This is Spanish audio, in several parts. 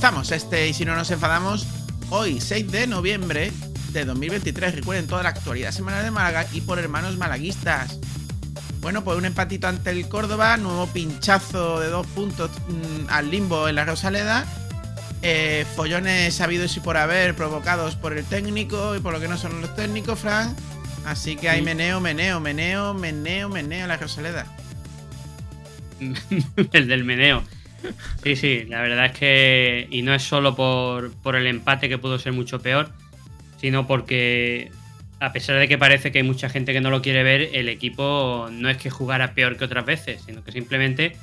Comenzamos este y si no nos enfadamos, hoy 6 de noviembre de 2023. Recuerden toda la actualidad semanal de Málaga y por hermanos malaguistas. Bueno, pues un empatito ante el Córdoba, nuevo pinchazo de dos puntos mm, al limbo en la Rosaleda. Eh, follones habidos y por haber provocados por el técnico y por lo que no son los técnicos, Fran. Así que hay meneo, meneo, meneo, meneo, meneo en la Rosaleda. el del meneo. Sí, sí, la verdad es que. Y no es solo por, por el empate que pudo ser mucho peor, sino porque a pesar de que parece que hay mucha gente que no lo quiere ver, el equipo no es que jugara peor que otras veces, sino que simplemente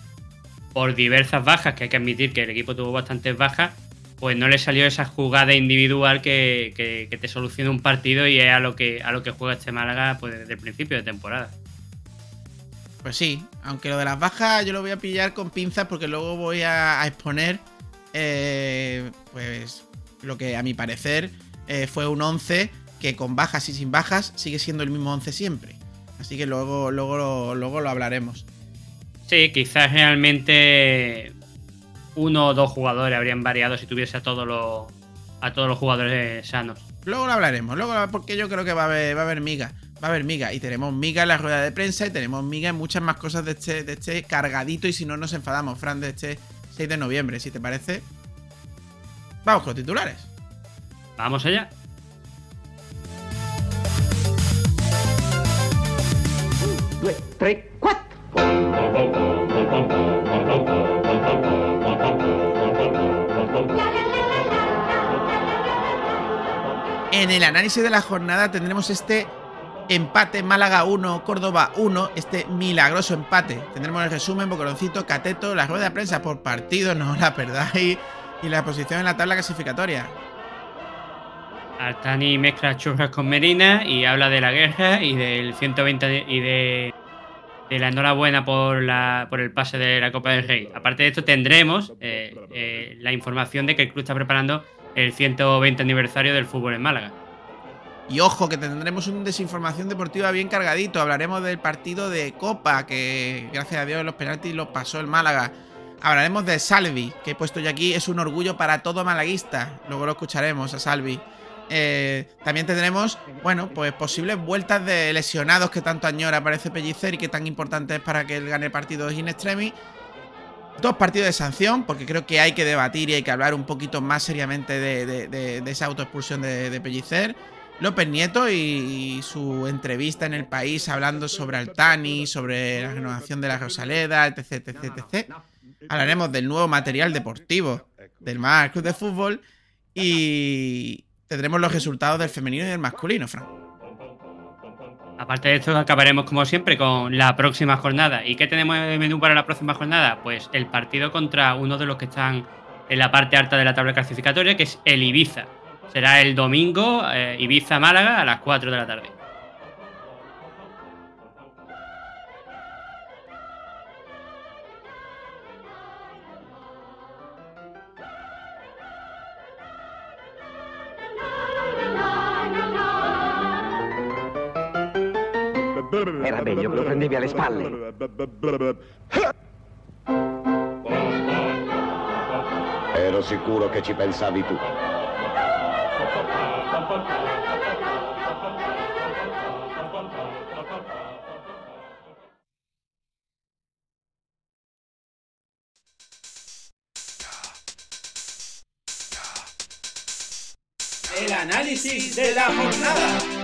por diversas bajas, que hay que admitir que el equipo tuvo bastantes bajas, pues no le salió esa jugada individual que, que, que te soluciona un partido y es a lo que, a lo que juega este Málaga pues, desde el principio de temporada. Pues sí, aunque lo de las bajas yo lo voy a pillar con pinzas porque luego voy a, a exponer eh, pues lo que a mi parecer eh, fue un 11 que con bajas y sin bajas sigue siendo el mismo 11 siempre. Así que luego, luego, lo, luego lo hablaremos. Sí, quizás realmente uno o dos jugadores habrían variado si tuviese a todos los, a todos los jugadores sanos. Luego lo hablaremos, luego porque yo creo que va a haber, va a haber miga. Va a haber miga. Y tenemos miga en la rueda de prensa y tenemos miga en muchas más cosas de este, de este cargadito. Y si no nos enfadamos, Fran, de este 6 de noviembre, si te parece. Vamos con los titulares. Vamos allá. due, tre, quattro. En el análisis de la jornada tendremos este empate Málaga 1, Córdoba 1, este milagroso empate. Tendremos el resumen, Bocoroncito, Cateto, la rueda de prensa por partido, no la perdáis, y la posición en la tabla clasificatoria. Artani mezcla churras con Medina y habla de la guerra y del 120 de- y de, de la enhorabuena por, la, por el pase de la Copa del Rey. Aparte de esto, tendremos eh, eh, la información de que el club está preparando el 120 aniversario del fútbol en Málaga. Y ojo, que tendremos un desinformación deportiva bien cargadito. Hablaremos del partido de Copa, que gracias a Dios los penaltis lo pasó el Málaga. Hablaremos de Salvi, que he puesto yo aquí, es un orgullo para todo malaguista. Luego lo escucharemos a Salvi. Eh, también tendremos, bueno, pues posibles vueltas de lesionados que tanto añora parece Pellicer y que tan importante es para que él gane partidos in extremis. Dos partidos de sanción, porque creo que hay que debatir y hay que hablar un poquito más seriamente de, de- de- de esa autoexpulsión de, de Pellicer. López Nieto y, y su entrevista en el país hablando sobre Altani, sobre la renovación de la Rosaleda, etc, etc, etc. Hablaremos del nuevo material deportivo del Málaga Club de Fútbol y tendremos los resultados del femenino y del masculino, Fran. Aparte de esto, acabaremos como siempre con la próxima jornada. ¿Y qué tenemos de menú para la próxima jornada? Pues el partido contra uno de los que están en la parte alta de la tabla clasificatoria, que es el Ibiza. Será el domingo, eh, Ibiza-Málaga, a las 4 de la tarde. Era meglio che lo prendevi alle spalle. Ero sicuro che ci pensavi tu. El análisis de la jornada.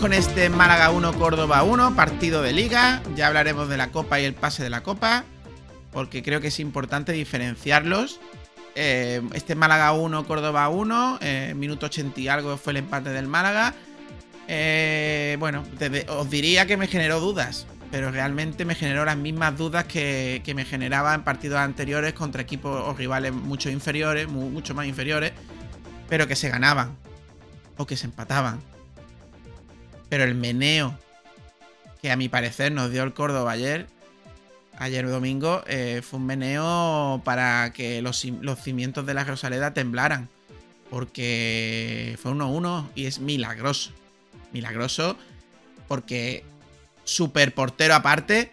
Con este Málaga 1, Córdoba 1, partido de liga. Ya hablaremos de la Copa y el pase de la Copa, porque creo que es importante diferenciarlos. Eh, este Málaga 1, Córdoba 1, eh, minuto 80 y algo fue el empate del Málaga. Eh, bueno, os diría que me generó dudas, pero realmente me generó las mismas dudas que, me generaba en partidos anteriores contra equipos o rivales mucho inferiores, mucho más inferiores, pero que se ganaban o que se empataban. Pero el meneo que a mi parecer nos dio el Córdoba ayer, ayer domingo, eh, fue un meneo para que los, los cimientos de la Rosaleda temblaran. Porque fue 1-1 y es milagroso. Milagroso porque super portero aparte,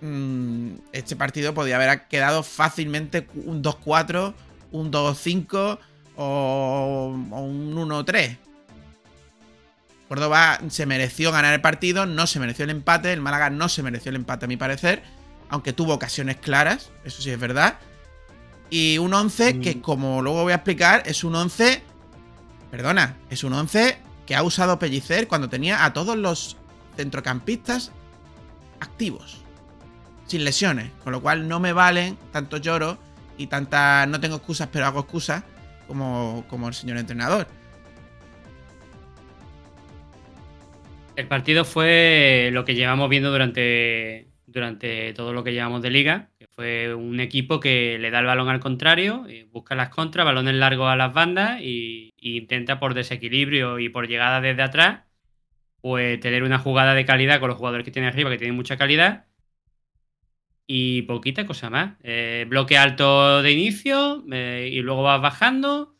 mm, este partido podía haber quedado fácilmente un 2-4, un 2-5 o, un 1-3. Córdoba se mereció ganar el partido, no se mereció el empate, el Málaga no se mereció el empate a mi parecer, aunque tuvo ocasiones claras, eso sí es verdad. Y un 11 que mm. como luego voy a explicar es un 11, perdona, es un 11 que ha usado Pellicer cuando tenía a todos los centrocampistas activos, sin lesiones, con lo cual no me valen tanto lloro y tanta no tengo excusas pero hago excusas como, como el señor entrenador. El partido fue lo que llevamos viendo durante, durante todo lo que llevamos de liga, que fue un equipo que le da el balón al contrario, busca las contras, balones largos a las bandas y, intenta por desequilibrio y por llegada desde atrás pues tener una jugada de calidad con los jugadores que tiene arriba, que tienen mucha calidad. Y poquita cosa más. Eh, bloque alto de inicio eh, y luego vas bajando.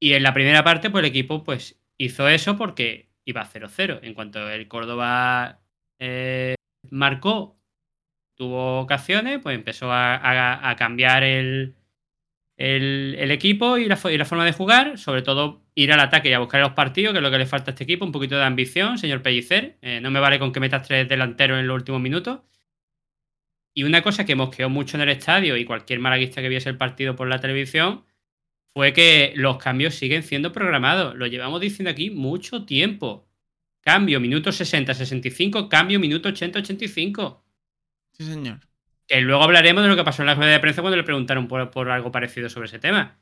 Y en la primera parte, pues el equipo pues, hizo eso porque iba 0-0. En cuanto el Córdoba eh, marcó, tuvo ocasiones, pues empezó a cambiar el, equipo y la, forma de jugar, sobre todo ir al ataque y a buscar los partidos, que es lo que le falta a este equipo, un poquito de ambición, señor Pellicer. Eh, no me vale con que metas tres delanteros en los últimos minutos. Y una cosa que mosqueó mucho en el estadio y cualquier malaguista que viese el partido por la televisión fue que los cambios siguen siendo programados. Lo llevamos diciendo aquí mucho tiempo. Cambio minuto 60-65, cambio minuto 80-85. Sí, señor. Que luego hablaremos de lo que pasó en la rueda de prensa cuando le preguntaron por, algo parecido sobre ese tema.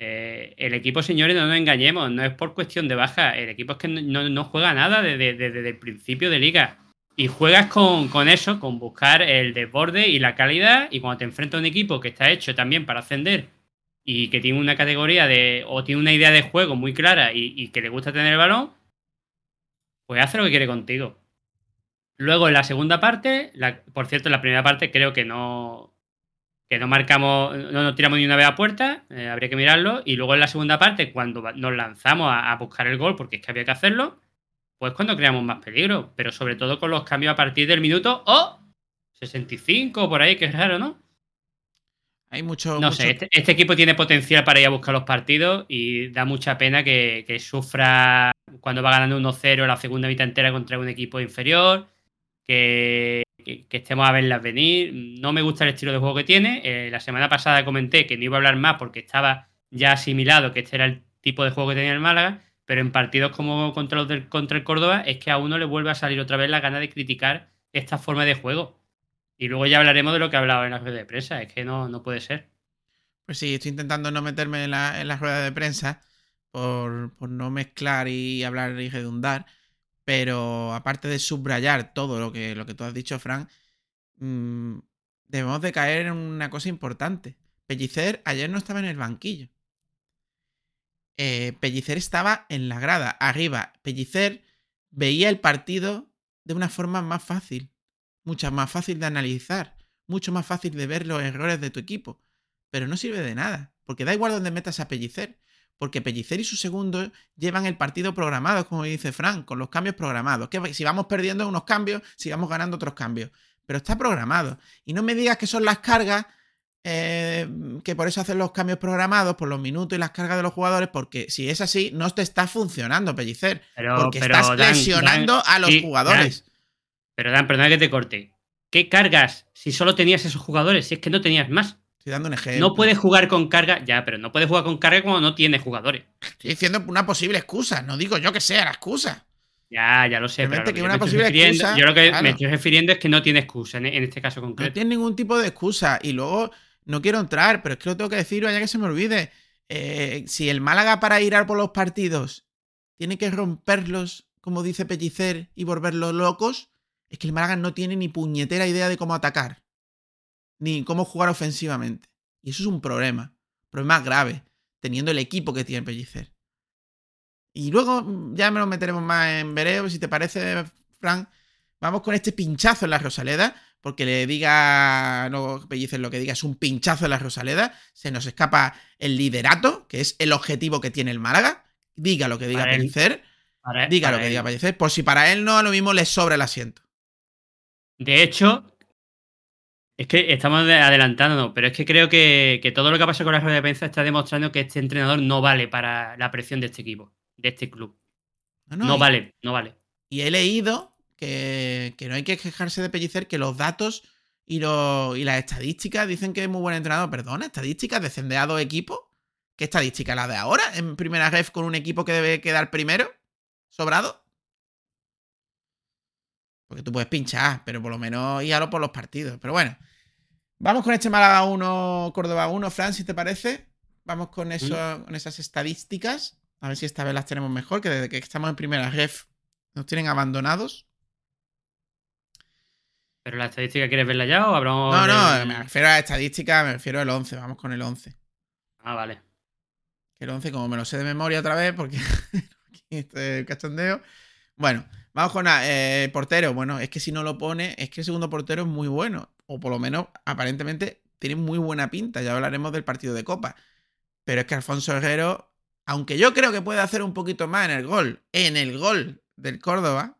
Eh, el equipo, señores, no nos engañemos, no es por cuestión de baja. El equipo es que no, juega nada desde, el principio de liga. Y juegas con, eso, con buscar el desborde y la calidad. Y cuando te enfrentas a un equipo que está hecho también para ascender y que tiene una categoría de. o tiene una idea de juego muy clara y, y que le gusta tener el balón, pues hace lo que quiere contigo. Luego en la segunda parte, por cierto, en la primera parte creo que no, que no marcamos, no nos tiramos ni una vez a puerta, eh, habría que mirarlo. Y luego en la segunda parte, cuando nos lanzamos a, buscar el gol, porque es que había que hacerlo, pues cuando creamos más peligro. Pero sobre todo con los cambios a partir del minuto o 65 por ahí, que es raro, ¿no? Hay mucho. No sé, este, este, equipo tiene potencial para ir a buscar los partidos y da mucha pena que, que sufra cuando va ganando 1-0 la segunda mitad entera contra un equipo inferior que, estemos a verlas venir. No me gusta el estilo de juego que tiene. Eh, la semana pasada comenté que no iba a hablar más porque estaba ya asimilado que este era el tipo de juego que tenía el Málaga, pero en partidos como contra, los del, contra el Córdoba es que a uno le vuelve a salir otra vez la gana de criticar esta forma de juego. Y luego ya hablaremos de lo que hablaba en la rueda de prensa. Es que no, no puede ser. Pues sí, estoy intentando no meterme en la, en rueda de prensa por, por no mezclar y hablar y redundar. Pero aparte de subrayar todo lo que, lo que tú has dicho, Frank, mm, debemos de caer en una cosa importante. Pellicer ayer no estaba en el banquillo. Eh, Pellicer estaba en la grada, arriba. Pellicer veía el partido de una forma más fácil, mucha más fácil de analizar, mucho más fácil de ver los errores de tu equipo. Pero no sirve de nada, porque da igual donde metas a Pellicer porque Pellicer y su segundo llevan el partido programado, como dice Frank, con los cambios programados. Que si vamos perdiendo unos cambios, si vamos ganando otros cambios. Pero está programado. Y no me digas que son las cargas, eh, que por eso hacen los cambios programados, por los minutos y las cargas de los jugadores, porque si es así, no te está funcionando, Pellicer. porque estás lesionando a los jugadores. Pero Dan, perdona que te corte. ¿Qué cargas si solo tenías esos jugadores? Si es que no tenías más. Estoy dando un ejemplo. No puedes jugar con carga, ya, pero no puedes jugar con carga cuando no tienes jugadores. Estoy diciendo una posible excusa. No digo yo que sea la excusa. Ya, ya lo sé. Pero Simplemente lo que yo una me estoy posible refiriendo- excusa, Yo lo que claro. me estoy refiriendo es que no tiene excusa en, en este caso No concreto. tiene ningún tipo de excusa. Y luego, no quiero entrar, pero es que lo tengo que decir, vaya que se me olvide. Eh, si el Málaga para ir a por los partidos tiene que romperlos, como dice Pellicer, y volverlos locos, es que el Málaga no tiene ni puñetera idea de cómo atacar. Ni cómo jugar ofensivamente. Y eso es un problema. Problema grave. Teniendo el equipo que tiene Pellicer. Y luego mm, ya me nos meteremos más en vereo, si te parece, Frank. Vamos con este pinchazo en la Rosaleda, porque le diga, no Pellicer lo que diga, es un pinchazo en la Rosaleda. Se nos escapa el liderato, que es el objetivo que tiene el Málaga. Diga lo que diga. Pellicer, diga para lo que diga Pellicer, por si para él no, a lo mismo le sobra el asiento. De hecho, es que estamos de- adelantándonos, pero es que creo que, que todo lo que pasa con la rueda de prensa está demostrando que este entrenador no vale para la presión de este equipo, de este club. No, y- vale, no vale. Y he leído que, que no hay que quejarse de Pellicer, que los datos y, lo- y las estadísticas dicen que es muy buen entrenador. Perdona, estadísticas, descender a dos equipos. ¿Qué estadística? ¿La de ahora? ¿En primera ref con un equipo que debe quedar primero? ¿Sobrado? Porque tú puedes pinchar, pero por lo menos guíalo por los partidos. Pero bueno, vamos con este Málaga 1, Córdoba 1, Fran, si te parece. Vamos con, eso, con esas estadísticas. A ver si esta vez las tenemos mejor, que desde que estamos en primera ref nos tienen abandonados. ¿Pero la estadística quieres verla ya o hablamos No, no, me refiero a la estadística, me refiero al 11. Vamos con el 11. Ah, vale. Que el 11, como me lo sé de memoria otra vez, porque este cachondeo. Bueno, vamos con eh, portero. Bueno, es que si no lo pone, es que el segundo portero es muy bueno. O por lo menos, aparentemente, tiene muy buena pinta. Ya hablaremos del partido de Copa. Pero es que Alfonso Herrero, aunque yo creo que puede hacer un poquito más en el gol, en el gol del Córdoba,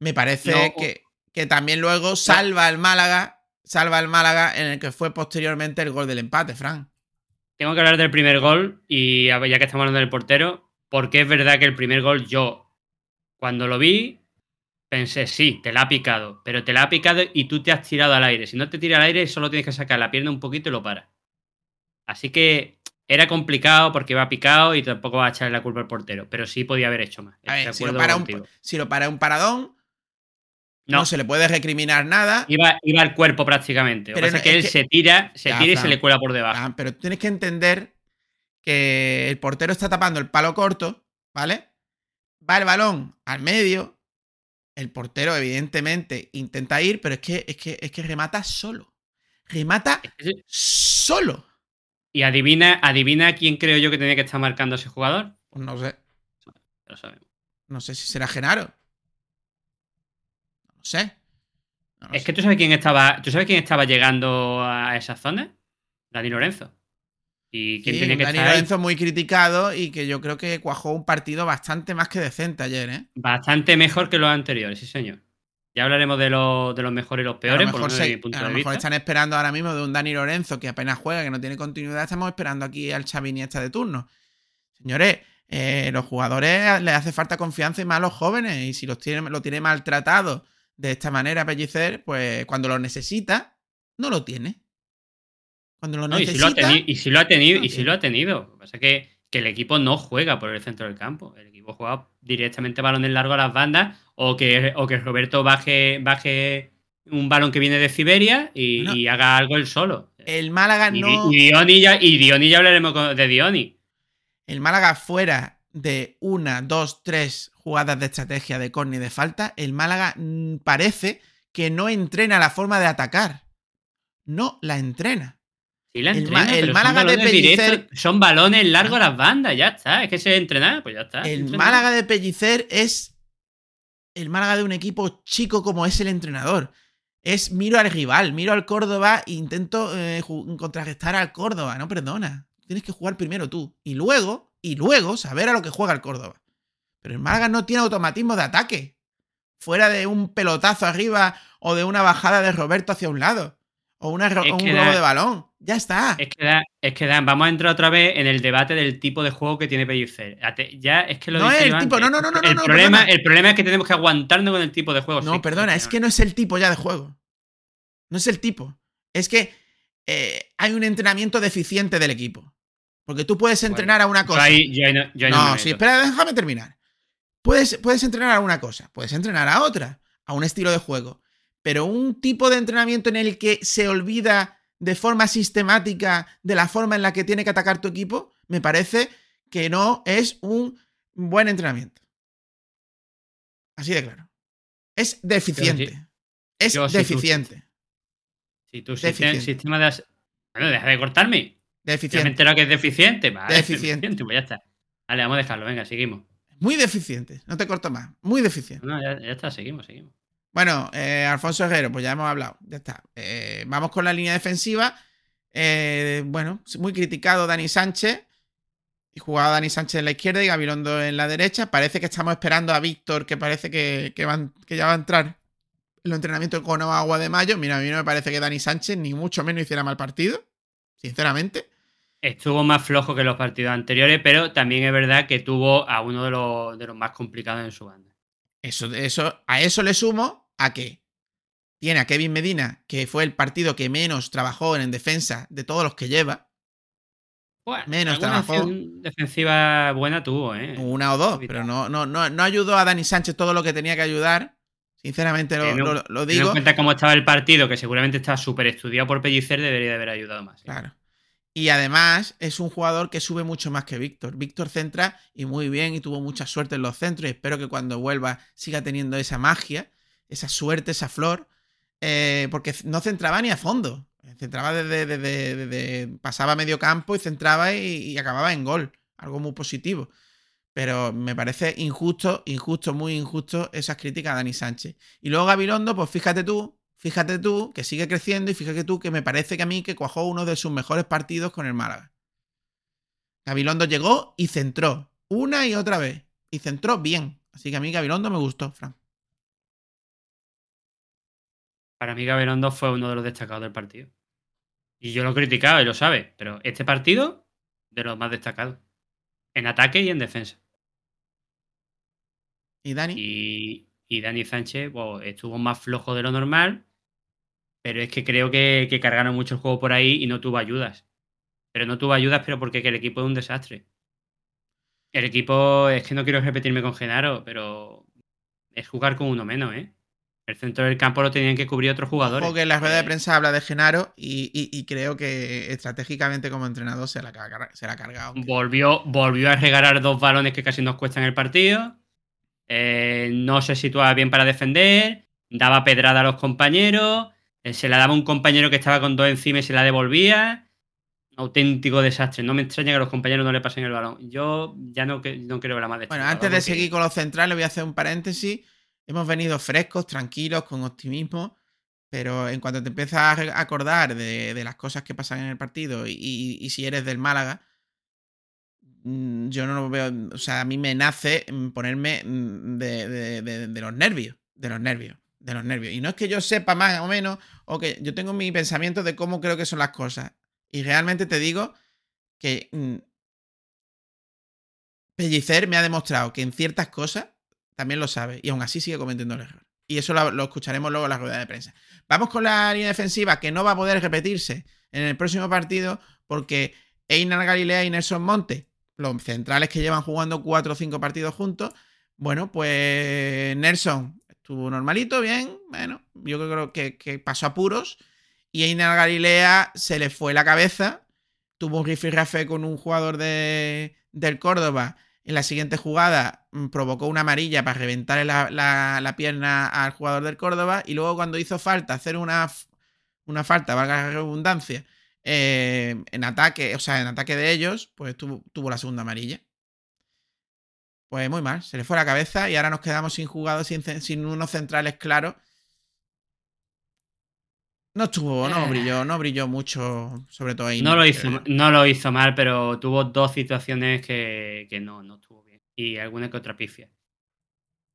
me parece No. que, que también luego salva al Málaga, salva al Málaga en el que fue posteriormente el gol del empate, Fran. Tengo que hablar del primer gol y ya que estamos hablando del portero, porque es verdad que el primer gol yo, cuando lo vi, pensé, sí, te la ha picado, pero te la ha picado y tú te has tirado al aire. Si no te tira al aire, solo tienes que sacar la pierna un poquito y lo para. Así que era complicado porque iba picado y tampoco va a echarle la culpa al portero, pero sí podía haber hecho más. A ver, si lo, para un, contigo. si lo para un paradón, no. No, se le puede recriminar nada. iba, iba al cuerpo prácticamente. Lo que Pero pasa no- es que él que- se tira, se Ya, tira y se le cuela por debajo. Fran, pero tienes que entender que el portero está tapando el palo corto, ¿vale? Va el balón al medio. El portero, evidentemente, intenta ir, pero es que, es que, es que remata solo. Remata solo. Y adivina, adivina quién creo yo que tenía que estar marcando a ese jugador. Pues no sé. Lo sabemos. No sé si será Genaro. No sé. No Es sé. que tú sabes quién estaba, tú sabes quién estaba llegando a esa zona, Dani Lorenzo. Y quién Sí, tenía que Dani estar ahí? Lorenzo muy criticado y que yo creo que cuajó un partido bastante más que decente ayer, ¿eh? bastante mejor que los anteriores, sí señor. Ya hablaremos de, los- de los mejores y los a peores, lo por lo menos desde se- mi punto a lo de mejor vista. están esperando ahora mismo de un Dani Lorenzo que apenas juega, que no tiene continuidad. Estamos esperando aquí al Xavi de turno. Señores, eh, los jugadores les hace falta confianza y más a los jóvenes. Y si los tiene, lo tiene maltratado de esta manera, Pellicer, pues cuando lo necesita, no lo tiene. Cuando lo No, y, si lo ha teni- y si lo ha tenido, y si lo ha tenido. Lo que pasa es que, que el equipo no juega por el centro del campo. El equipo juega directamente balones largos a las bandas o que, o que Roberto baje, baje un balón que viene de Siberia y, haga algo él solo. el Málaga Y, no. Y Dioni ya, y Dioni ya hablaremos de Dioni. El Málaga fuera de una, dos, tres jugadas de estrategia de córner de falta, el Málaga mm, parece que no entrena la forma de atacar. No la entrena. Sí la El entrena, Ma- el pero Málaga son de Pellicer- directos, son balones largos las bandas, ya está. Es que se entrena, pues ya está. El entrena. Málaga de Pellicer es el Málaga de un equipo chico como es el entrenador. Es miro al rival, miro al Córdoba e intento eh, contrarrestar al Córdoba. No, perdona. Tienes que jugar primero tú. Y luego, y luego saber a lo que juega el Córdoba. Pero el Málaga no tiene automatismo de ataque. Fuera de un pelotazo arriba o de una bajada de Roberto hacia un lado. O, una, o un da- de balón. Ya está. Es que, es vamos a entrar otra vez en el debate del tipo de juego que tiene Pellicer. Ate- Ya es que lo No es el tipo, no, no, no, no, el no, problema, perdona. el problema es que tenemos que aguantarnos con el tipo de juego. No, sí, perdona, es que no es el tipo ya de juego. No es el tipo. Es que eh, hay un entrenamiento deficiente del equipo. Porque tú puedes entrenar a una Yo cosa. ahí- yo ahí no, yo ahí no me no, meto. sí, espera, déjame terminar. Puedes, puedes entrenar a una cosa, puedes entrenar a otra, a un estilo de juego. Pero un tipo de entrenamiento en el que se olvida de forma sistemática de la forma en la que tiene que atacar tu equipo, me parece que no es un buen entrenamiento. Así de claro. Es deficiente. sí. Es Yo sí, tú- deficiente. Si tu Deficiente. sistema, de. as- Bueno, deja de cortarme. Ya me he Deficiente. enterado que es deficiente. Vale, Deficiente. Pues ya está. Vale, vamos a dejarlo. Venga, seguimos. Muy deficiente. No te corto más. Muy deficiente. No, ya, ya está, seguimos, seguimos. Bueno, eh, Alfonso Herrero, pues ya hemos hablado. Ya está. Eh, vamos con la línea defensiva. Eh, bueno, muy criticado Dani Sánchez. Y jugaba Dani Sánchez en la izquierda y Gabilondo en la derecha. Parece que estamos esperando a Víctor, que parece que, que van- que ya va a entrar en los entrenamientos con agua de mayo. Mira, a mí no me parece que Dani Sánchez ni mucho menos hiciera mal partido. Sinceramente. Estuvo más flojo que los partidos anteriores, pero también es verdad que tuvo a uno de los, de los más complicados en su banda. Eso, eso, a eso le sumo a que tiene a Kevin Medina, que fue el partido que menos trabajó en defensa de todos los que lleva. Bueno, Menos trabajó. defensiva buena tuvo, ¿eh? Una o dos, pero no, no, no, no ayudó a Dani Sánchez todo lo que tenía que ayudar. Sinceramente lo, digo. en cuenta cómo estaba el partido, que seguramente estaba súper estudiado por Pellicer, debería de haber ayudado más. ¿eh? Claro. Y además es un jugador que sube mucho más que Víctor. Víctor centra y muy bien y tuvo mucha suerte en los centros y espero que cuando vuelva siga teniendo esa magia, esa suerte, esa flor, eh, porque no centraba ni a fondo. Centraba desde, desde- pasaba medio campo y centraba y, y acababa en gol. Algo muy positivo. Pero me parece injusto, injusto, muy injusto esas críticas a Dani Sánchez. Y luego Gabilondo, pues fíjate tú, fíjate tú que sigue creciendo y fíjate tú que me parece que a mí que cuajó uno de sus mejores partidos con el Málaga. Gabilondo llegó y centró una y otra vez. Y centró bien. Así que a mí Gabilondo me gustó, Fran. Para mí, Gabilondo fue uno de los destacados del partido. Y yo lo he criticado y lo sabe, pero este partido, de los más destacados. En ataque y en defensa. ¿Y Dani? Y, y Dani Sánchez pues, estuvo más flojo de lo normal, pero es que creo que, que cargaron mucho el juego por ahí y no tuvo ayudas. Pero no tuvo ayudas, pero porque que el equipo es un desastre. El equipo, es que no quiero repetirme con Genaro, pero es jugar con uno menos, ¿eh? El centro del campo lo tenían que cubrir otros jugadores. Ojo que en la rueda de Eh, prensa habla de Genaro y, y- y creo que estratégicamente como entrenador se la, se la ha cargado. Volvió, volvió a regalar dos balones que casi nos cuestan el partido. Eh, no se situaba bien para defender. Daba pedrada a los compañeros. eh, se la daba a un compañero que estaba con dos encima y se la devolvía. Auténtico desastre. No me extraña que los compañeros no le pasen el balón. Yo ya no, no quiero ver más de Bueno, este antes de seguir con los centrales, voy a hacer un paréntesis. Hemos venido frescos, tranquilos, con optimismo, pero en cuanto te empiezas a acordar de, las cosas que pasan en el partido y, si eres del Málaga, mm, yo no lo veo. O sea, a mí me nace mm, ponerme mm, de, de- los nervios, de los nervios, de los nervios. Y no es que yo sepa más o menos, o que yo tengo mi pensamiento de cómo creo que son las cosas. Y realmente te digo que mm, Pellicer me ha demostrado que en ciertas cosas también lo sabe y aún así sigue cometiendo el error. Y eso lo, escucharemos luego en la rueda de prensa. Vamos con la línea defensiva que no va a poder repetirse en el próximo partido porque Einar Galilea y Nelson Monte, los centrales que llevan jugando cuatro o cinco partidos juntos, bueno, pues Nelson estuvo normalito, bien, bueno, yo creo que, que pasó apuros y Einar Galilea se le fue la cabeza, tuvo un rifirrafe con un jugador de, del Córdoba en la siguiente jugada mm, provocó una amarilla para reventarle la, la- la pierna al jugador del Córdoba y luego cuando hizo falta hacer una, una falta, valga la redundancia, eh, en ataque, o sea, en ataque de ellos, pues tuvo, tuvo la segunda amarilla. Pues muy mal, se le fue la cabeza y ahora nos quedamos sin jugadores, sin, sin unos centrales claros. No estuvo, no Eh. brilló, no brilló mucho, sobre todo ahí. No lo hizo, no lo hizo mal, pero tuvo dos situaciones que, que no, no estuvo bien. Y alguna que otra pifia.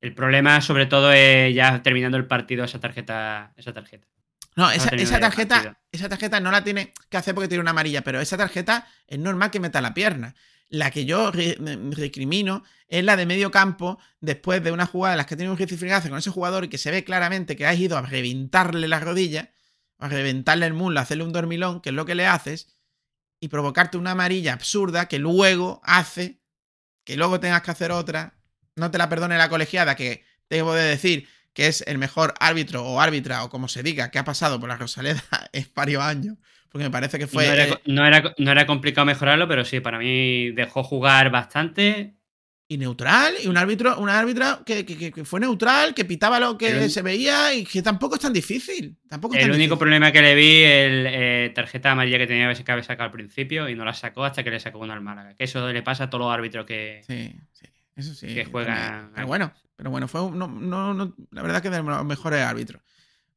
El problema, sobre todo, es ya terminando el partido, esa tarjeta. Esa tarjeta. No, esa, esa tarjeta, esa tarjeta no la tiene que hacer porque tiene una amarilla, pero esa tarjeta es normal que meta la pierna. La que yo recrimino es la de medio campo, después de una jugada en las que tiene un ricifrigazo con ese jugador y que se ve claramente que has ido a reventarle la rodilla, a reventarle el muslo, hacerle un dormilón, que es lo que le haces, y provocarte una amarilla absurda que luego hace que luego tengas que hacer otra. No te la perdone la colegiada, que debo de decir que es el mejor árbitro o árbitra o como se diga que ha pasado por la Rosaleda en varios años. Porque me parece que fue. No era, no era- no era complicado mejorarlo, pero sí, para mí dejó jugar bastante. Y neutral, y un árbitro, un árbitra que, que- fue neutral, que pitaba lo que El- se veía y que tampoco es tan difícil. Tampoco es El tan único difícil. problema que le vi, el eh, tarjeta amarilla que tenía que haber sacado al principio y no la sacó hasta que le sacó una al Málaga. Que eso le pasa a todos los árbitros que. Sí, sí, eso sí. que juegan. Pero bueno, pero bueno, fue un- no, no, no- la verdad que de los mejores árbitros.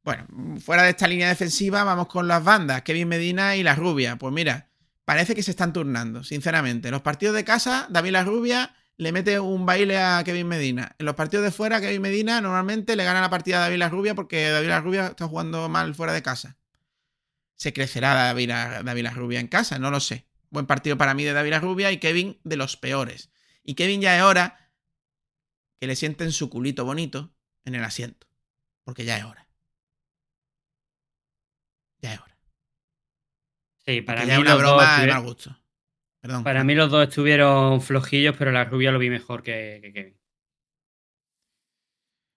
Bueno, fuera de esta línea defensiva, vamos con las bandas, Kevin Medina y la Rubia. Pues mira, parece que se están turnando, sinceramente. En los partidos de casa, David La Rubia le mete un baile a Kevin Medina. En los partidos de fuera, Kevin Medina normalmente le gana la partida a David La Rubia porque David La Rubia está jugando mal fuera de casa. ¿Se crecerá David La, David La Rubia en casa? No lo sé. Buen partido para mí de David La Rubia y Kevin de los peores. Y Kevin ya es hora que le sienten su culito bonito en el asiento. Porque ya es hora. Ya es hora. Sí, para Porque mí, ya es una broma de mal gusto. Perdón. para mí los dos estuvieron flojillos, pero la rubia lo vi mejor que, que Kevin.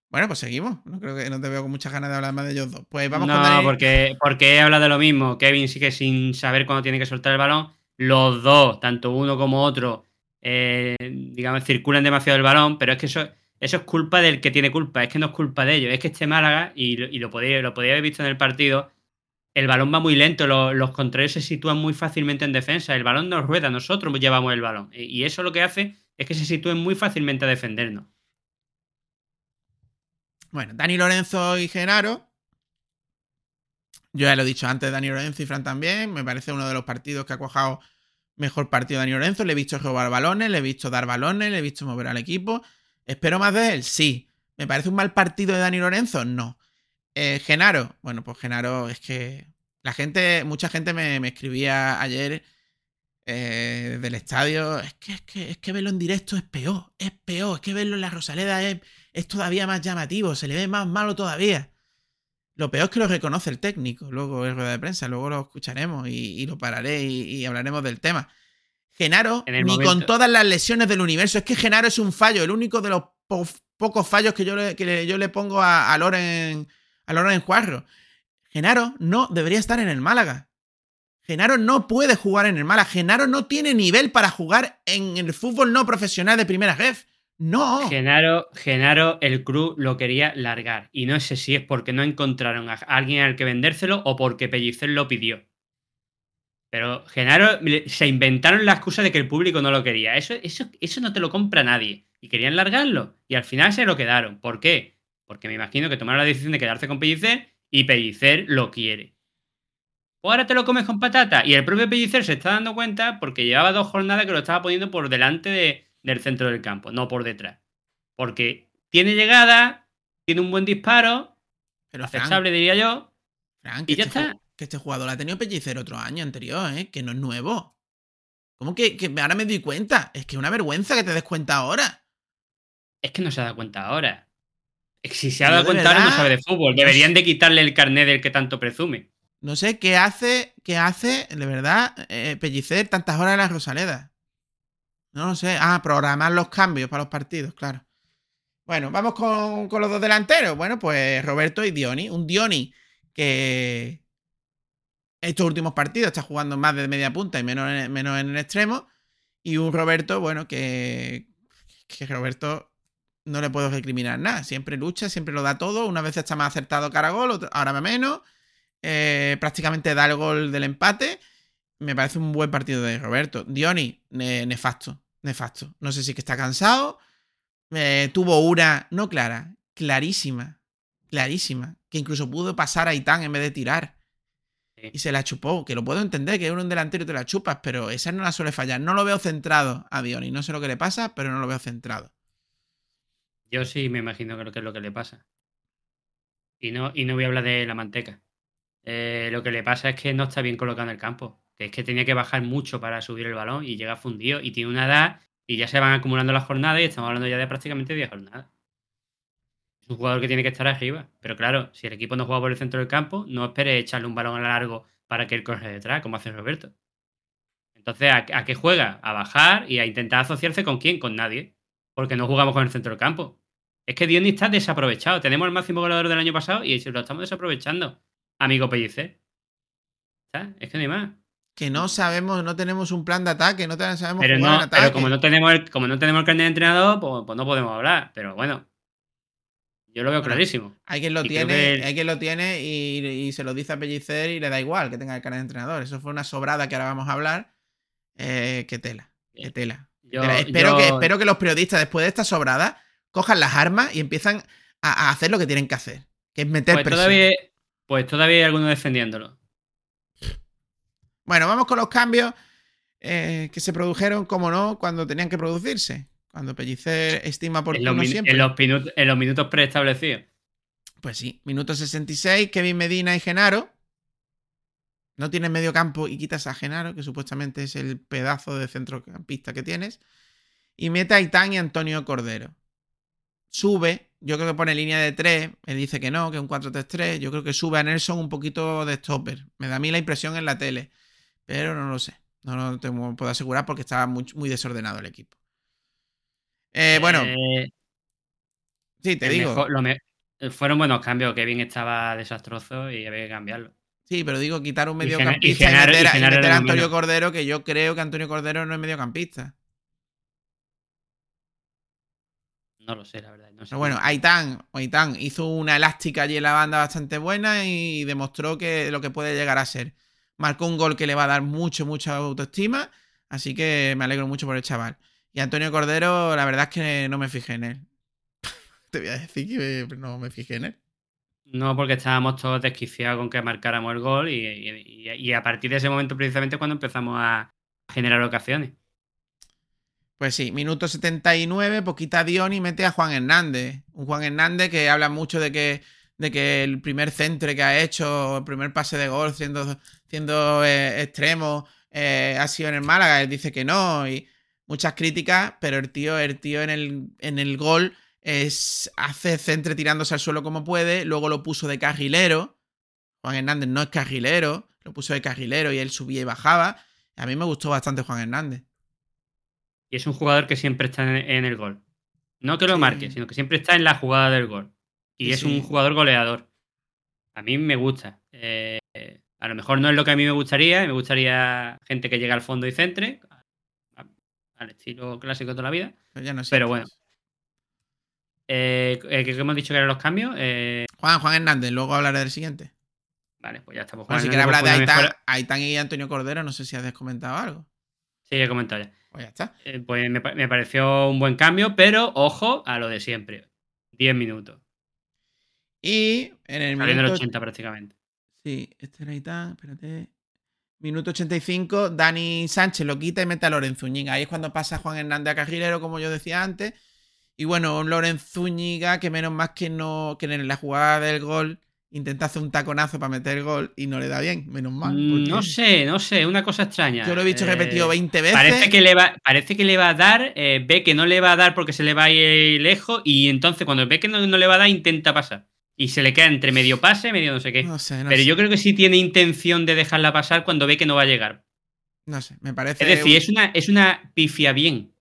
Bueno, pues seguimos. No creo que no te veo con muchas ganas de hablar más de ellos dos. Pues vamos no, con Dani. porque, porque he hablado de lo mismo. Kevin sigue sin saber cuándo tiene que soltar el balón. Los dos, tanto uno como otro, eh, digamos, circulan demasiado el balón, pero es que eso, eso es culpa del que tiene culpa. Es que no es culpa de ellos. Es que este Málaga, y, y lo, podía, lo podía haber visto en el partido, el balón va muy lento. lo- los contrarios se sitúan muy fácilmente en defensa. El balón nos rueda, nosotros llevamos el balón. Y, y eso lo que hace es que se sitúen muy fácilmente a defendernos. Bueno, Dani Lorenzo y Genaro. Yo ya lo he dicho antes, Dani Lorenzo y Fran también. Me parece uno de los partidos que ha cuajado mejor partido Dani Lorenzo. Le he visto robar balones, le he visto dar balones, le he visto mover al equipo. ¿Espero más de él? Sí. ¿Me parece un mal partido de Dani Lorenzo? No. Eh, Genaro. Bueno, pues Genaro es que la gente, mucha gente me, me escribía ayer eh, del estadio. Es que, es, que, es que verlo en directo es peor, es peor. Es que verlo en la Rosaleda es, es todavía más llamativo, se le ve más malo todavía. Lo peor es que lo reconoce el técnico, luego en rueda de prensa, luego lo escucharemos y, y lo pararé y, y hablaremos del tema. Genaro, ni momento- con todas las lesiones del universo, es que Genaro es un fallo, el único de los po- pocos fallos que yo le, que yo le pongo a, a Loren a Loren Juarro. Genaro no debería estar en el Málaga. Genaro no puede jugar en el Málaga. Genaro no tiene nivel para jugar en el fútbol no profesional de primera ref. No. Genaro, Genaro, el club lo quería largar. Y no sé si es porque no encontraron a alguien al que vendérselo o porque Pellicer lo pidió. Pero Genaro se inventaron la excusa de que el público no lo quería. Eso, eso, eso no te lo compra nadie. Y querían largarlo. Y al final se lo quedaron. ¿Por qué? Porque me imagino que tomaron la decisión de quedarse con Pellicer y Pellicer lo quiere. O ahora te lo comes con patata. Y el propio Pellicer se está dando cuenta porque llevaba dos jornadas que lo estaba poniendo por delante de- del centro del campo, no por detrás. Porque tiene llegada, tiene un buen disparo, Pero aceptable diría yo. Fran, y ya este está. que este jugador ha tenido pellicer otro año anterior, ¿eh? Que no es nuevo. ¿Cómo que, que ahora me doy cuenta? Es que es una vergüenza que te des cuenta ahora. Es que no se ha dado cuenta ahora. Si se ha dado cuenta ahora no verdad, sabe de fútbol. Deberían de quitarle el carnet del que tanto presume. No sé qué hace, qué hace, de verdad, eh, pellicer tantas horas en la Rosaleda. No lo sé. Ah, programar los cambios para los partidos, claro. Bueno, vamos con, con los dos delanteros. Bueno, pues Roberto y Dioni. Un Dioni que estos últimos partidos está jugando más de media punta y menos en, menos en el extremo. Y un Roberto, bueno, que, que Roberto no le puedo recriminar nada. Siempre lucha, siempre lo da todo. Una vez está más acertado cara gol, otra- ahora menos. Eh, prácticamente da el gol del empate. Me parece un buen partido de Roberto. Dioni, ne- nefasto, nefasto. No sé si es que está cansado. Eh, tuvo una, no clara, clarísima, clarísima, que incluso pudo pasar a Itán en vez de tirar. Y se la chupó, que lo puedo entender, que es un delantero y te la chupas, pero esa no la suele fallar. No lo veo centrado a Dioni. No sé lo que le pasa, pero no lo veo centrado. Yo sí me imagino que lo que es lo que le pasa. Y no, y no voy a hablar de la manteca. Eh, lo que le pasa es que no está bien colocado en el campo. Que es que tenía que bajar mucho para subir el balón y llega fundido. Y tiene una edad y ya se van acumulando las jornadas y estamos hablando ya de prácticamente 10 jornadas. Es un jugador que tiene que estar arriba. Pero claro, si el equipo no juega por el centro del campo, no espere echarle un balón a largo para que él corra detrás, como hace Roberto. Entonces, ¿a, a qué juega? A bajar y a intentar asociarse con quién? Con nadie. Porque no jugamos con el centro del campo. Es que Diony está desaprovechado. Tenemos el máximo goleador del año pasado y lo estamos desaprovechando. Amigo Pellicer. ¿Está? Es que no hay más. Que no sabemos, no tenemos un plan de ataque, no sabemos Pero, jugar en no, ataque. pero como no tenemos el, como no tenemos el carnet de entrenador, pues, pues no podemos hablar. Pero bueno. Yo lo veo Bueno, clarísimo. Hay quien lo Y tiene, hay quien lo tiene y, y se lo dice a Pellicer y le da igual que tenga el carnet de entrenador. Eso fue una sobrada que ahora vamos a hablar. Eh, qué tela, qué tela. Yo- espero, yo- que, espero que los periodistas, después de esta sobrada, cojan las armas y empiezan a, a hacer lo que tienen que hacer. Que es meter pues, presión. todavía, pues todavía hay algunos defendiéndolo. Bueno, vamos con los cambios eh, que se produjeron, como no, cuando tenían que producirse. Cuando Pellicer estima En los, siempre. en los minutos, en los minutos preestablecidos. Pues sí, minuto 66, Kevin Medina y Genaro. No tienes medio campo y quitas a Genaro, que supuestamente es el pedazo de centrocampista que tienes. Y mete a Itán y Antonio Cordero. Sube, yo creo que pone línea de 3. Él dice que no, que es un 4-3-3. Yo creo que sube a Nelson un poquito de stopper. Me da a mí la impresión en la tele. Pero no lo sé. No lo te puedo asegurar porque estaba muy, muy desordenado el equipo. Eh, bueno, Eh, sí, te digo. mejor- me- fueron buenos cambios. Kevin estaba desastroso y había que cambiarlo. Sí, pero digo quitar un mediocampista y y, Genaro- meter, y a, y Genaro meter a era Antonio. Cordero, que yo creo que Antonio Cordero no es mediocampista. No lo sé, la verdad. No sé. Pero bueno, Aitán, Aitán hizo una elástica allí en la banda bastante buena y demostró que lo que puede llegar a ser. Marcó un gol que le va a dar mucho, mucha autoestima. Así que me alegro mucho por el chaval. Y Antonio Cordero, la verdad es que no me fijé en él. Te voy a decir que no me fijé en él. No, porque estábamos todos desquiciados con que marcáramos el gol y, y- a partir de ese momento precisamente es cuando empezamos a generar ocasiones. Pues sí, minuto 79, poquita Dion y mete a Juan Hernández. Un Juan Hernández que habla mucho de que, de que el primer centre que ha hecho, el primer pase de gol siendo, siendo eh, extremo, eh, ha sido en el Málaga. Él dice que no y muchas críticas, pero el tío, el tío en, el, en el gol es, hace centre tirándose al suelo como puede, luego lo puso de carrilero. Juan Hernández no es carrilero, lo puso de carrilero y él subía y bajaba. A mí me gustó bastante Juan Hernández. Y es un jugador que siempre está en, el gol. No que lo Sí. marque, sino que siempre está en la jugada del gol. Y Sí, es sí. un jugador goleador. A mí me gusta. Eh, a lo mejor no es lo que a mí me gustaría. Me gustaría gente que llegue al fondo y centre. Al estilo clásico de toda la vida. Pero ya no. Pero bueno. Eh, eh, ¿Qué qué hemos dicho que eran los cambios? Eh, Juan, Juan Hernández, luego hablaré del siguiente. vale, pues ya estamos. Bueno, si quieres hablar de pues, Aitán, mejora- Aitán y Antonio Cordero, no sé si has comentado algo. Sí, he comentado ya. Pues ya está. Eh, pues me, me pareció un buen cambio, pero ojo a lo de siempre. 10 minutos. Y en el Saliendo minuto... 80 prácticamente. Sí, este era Aitán, espérate. Minuto 85, Dani Sánchez lo quita y mete a Lorenzo Zúñiga. Ahí es cuando pasa Juan Hernández a carrilero, como yo decía antes. Y bueno, un Lorenzo Zúñiga que menos más que no que en la jugada del gol intenta hacer un taconazo para meter el gol y no le da bien, menos mal. Mm, porque No sé, no sé, una cosa extraña. Yo lo he visto Eh, repetido 20 veces. Parece que, le va, parece que le va a dar, eh, ve que no le va a dar porque se le va a ir lejos y entonces cuando ve que no, no le va a dar intenta pasar. Y se le queda entre medio pase, medio no sé qué. No sé, no Pero sé. yo creo que sí tiene intención de dejarla pasar cuando ve que no va a llegar. No sé, me parece. Es decir, un- es una, es una pifia bien.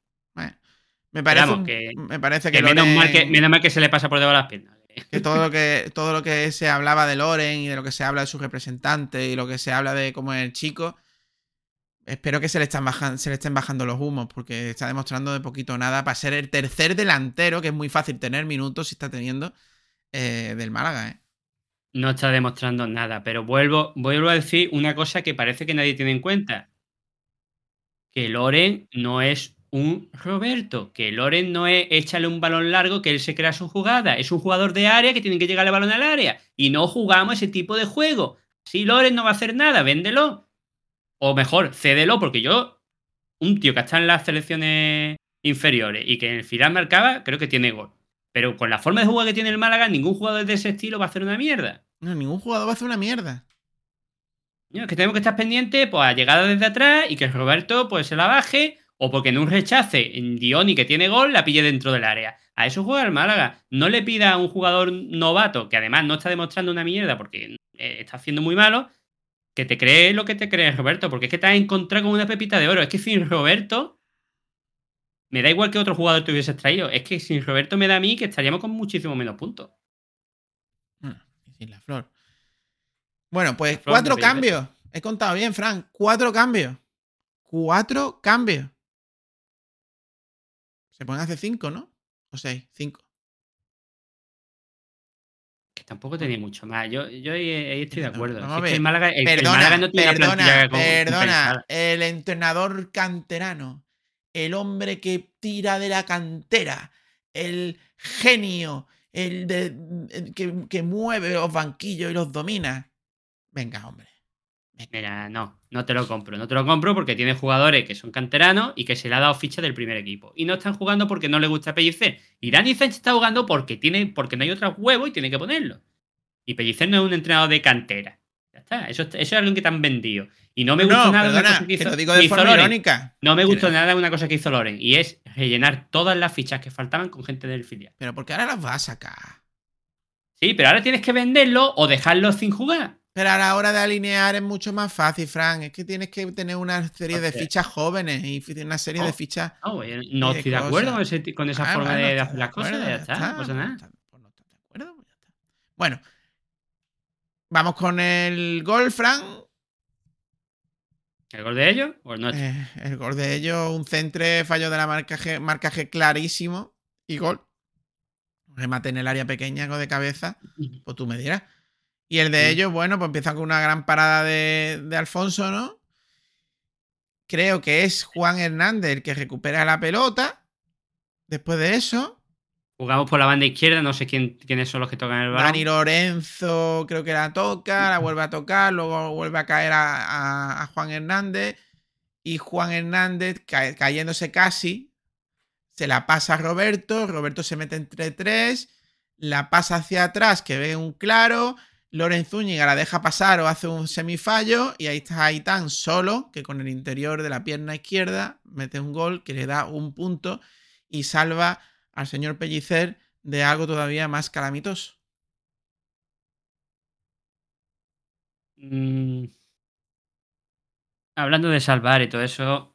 Me parece, Vamos, que- me parece que, Que menos, Loren- mal que menos mal que se le pasa por debajo de las piernas. que todo lo que todo lo que se hablaba de Loren y de lo que se habla de su representante y lo que se habla de cómo es el chico, espero que se le están bajando, se le estén bajando los humos porque está demostrando de poquito o nada para ser el tercer delantero, que es muy fácil tener minutos si está teniendo eh, del Málaga, ¿eh? No está demostrando nada, pero vuelvo, vuelvo a decir una cosa que parece que nadie tiene en cuenta. Que Loren no es un Roberto, que Loren no es échale un balón largo que él se crea su jugada, es un jugador de área que tiene que llegar el balón al área y no jugamos ese tipo de juego. Si Loren no va a hacer nada, véndelo. O mejor, cédelo, porque yo, un tío que está en las selecciones inferiores y que en el final marcaba, creo que tiene gol. Pero con la forma de jugar que tiene el Málaga, ningún jugador de ese estilo va a hacer una mierda. No, ningún jugador va a hacer una mierda. No, es que tenemos que estar pendientes pues, a llegada desde atrás y que Roberto pues se la baje o porque en un rechace Dioni que tiene gol la pille dentro del área. A eso juega el Málaga. No le pida a un jugador novato, que además no está demostrando una mierda porque eh, está haciendo muy malo, que te cree lo que te cree Roberto, porque es que te has encontrado con una pepita de oro. Es que sin Roberto, me da igual que otro jugador te hubiese traído. Es que sin Roberto me da a mí que estaríamos con muchísimo menos puntos. Ah, sin la flor. Bueno, pues flor cuatro cambios. He contado bien, Fran. Cuatro cambios. Cuatro cambios. Se pueden hacer cinco, ¿no? O seis, cinco. Que tampoco tenía mucho más. Yo, yo ahí, ahí estoy de acuerdo. vamos Si a es que ver. el Málaga, el, el Perdona, Málaga no tiene perdona, perdona. El entrenador canterano. El hombre que tira de la cantera. El genio. El, de, el que, que mueve los banquillos y los domina. Venga, hombre. Mira, no, no te lo compro. No te lo compro porque tiene jugadores que son canteranos y que se le ha dado ficha del primer equipo. Y no están jugando porque no le gusta Pellicer. Y Dani Sánchez está jugando porque, tiene, porque no hay otro huevo y tiene que ponerlo. Y Pellicer no es un entrenador de cantera. Ya está. Eso, eso es algo que te han vendido. Y no me No, gusta nada una perdona, cosa que hizo, digo de hizo forma Loren. No me gustó nada una cosa que hizo Loren. Y es rellenar todas las fichas que faltaban con gente del filial. Pero porque ahora las vas a sacar. Sí, pero ahora tienes que venderlo o dejarlo sin jugar. Pero a la hora de alinear es mucho más fácil, Frank. Es que tienes que tener una serie de fichas jóvenes y una serie de Oh. fichas. No, de estoy de acuerdo con, ese ti- con esa Ah, forma de hacer las cosas. acuerdo, Ya está, no pasa pues nada. no estás- pues no estás de acuerdo, pues ya está. Bueno, vamos con el gol, Frank. ¿El gol de ellos o el nuestro? Eh, el gol de ellos, un centre, fallo de la marcaje, marcaje clarísimo y gol. Remate en el área pequeña de cabeza, pues tú me dirás. Y el de Sí. ellos, bueno, pues empieza con una gran parada de, de Alfonso, ¿no? Creo que es Juan Hernández el que recupera la pelota. Después de eso, Jugamos por la banda izquierda, no sé quién, quiénes son los que tocan el balón. Dani Lorenzo creo que la toca, la vuelve a tocar, luego vuelve a caer a, a- a Juan Hernández y Juan Hernández ca- cayéndose casi, se la pasa a Roberto, Roberto se mete entre tres, la pasa hacia atrás que ve un claro, Loren Zúñiga la deja pasar o hace un semifallo y ahí está Aitán solo, que con el interior de la pierna izquierda mete un gol que le da un punto y salva al señor Pellicer de algo todavía más calamitoso. Mm. Hablando de salvar y todo eso,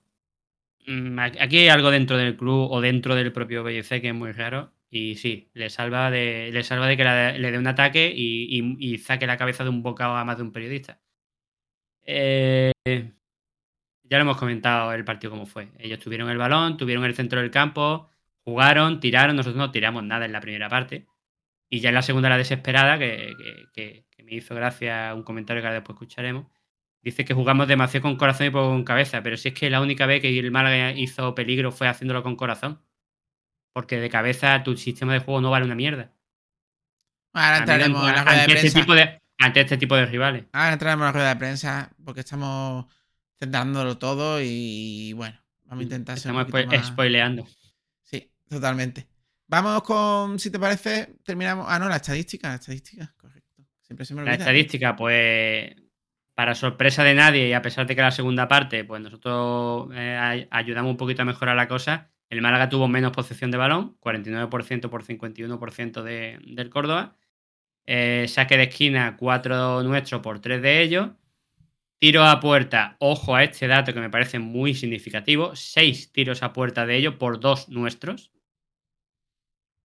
mm, aquí hay algo dentro del club o dentro del propio BLC que es muy raro. Y sí, le salva de, le salva de que la- le dé un ataque y, y- saque la cabeza de un bocado a más de un periodista. Eh, ya lo hemos comentado el partido cómo fue. Ellos tuvieron el balón, tuvieron el centro del campo, jugaron, tiraron, nosotros no tiramos nada en la primera parte. Y ya en la segunda, la desesperada, que- que me hizo gracia un comentario que ahora después escucharemos. Dice que jugamos demasiado con corazón y poco con cabeza, pero si es que la única vez que el Málaga hizo peligro fue haciéndolo con corazón. Porque de cabeza tu sistema de juego no vale una mierda. Ahora entraremos en la rueda de este prensa. tipo de, ante este tipo de rivales. Ahora entraremos en la rueda de prensa porque estamos centrándolo todo y bueno, vamos a intentar ser un Estamos spo- más- spoileando. Sí, totalmente. Vamos con, si te parece, terminamos. Ah, no, la estadística, la estadística, correcto. Siempre se me La olvida. estadística, pues, para sorpresa de nadie y a pesar de que la segunda parte, pues nosotros eh, ay- ayudamos un poquito a mejorar la cosa, el Málaga tuvo menos posesión de balón, 49% por 51% de, del Córdoba. Eh, saque de esquina, 4 nuestros por 3 de ellos. Tiro a puerta, ojo a este dato que me parece muy significativo, 6 tiros a puerta de ellos por 2 nuestros.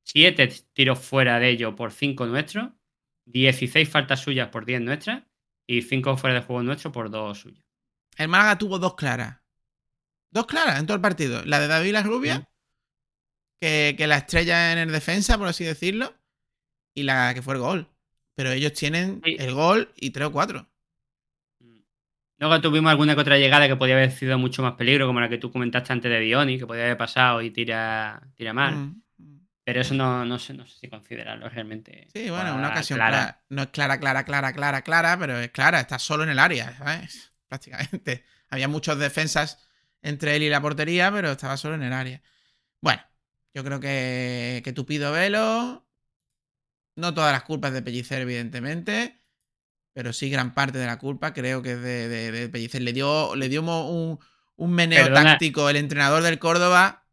7 tiros fuera de ellos por 5 nuestros. 16 faltas suyas por 10 nuestras y 5 fuera de juego nuestros por 2 suyas. El Málaga tuvo dos claras. Dos claras en todo el partido. La de David La Rubia, Sí. que, que la estrella en el defensa, por así decirlo, y la que fue el gol. Pero ellos tienen Sí. el gol y tres o cuatro. Luego tuvimos alguna que otra llegada que podía haber sido mucho más peligro, como la que tú comentaste antes de Dioni, que podía haber pasado y tira, tira mal. Mm, mm. Pero eso no, no, sé, no sé si considerarlo realmente. Sí, bueno, una ocasión clara. clara. No es clara, clara, clara, clara, clara, pero es clara. Está solo en el área, ¿sabes? Prácticamente. Había muchas defensas entre él y la portería, pero estaba solo en el área. Bueno, yo creo que, que Tupido Velo. No todas las culpas de Pellicer, evidentemente. Pero sí gran parte de la culpa creo que es de, de- de Pellicer. Le dio, le dio un, un meneo Perdona. táctico el entrenador del Córdoba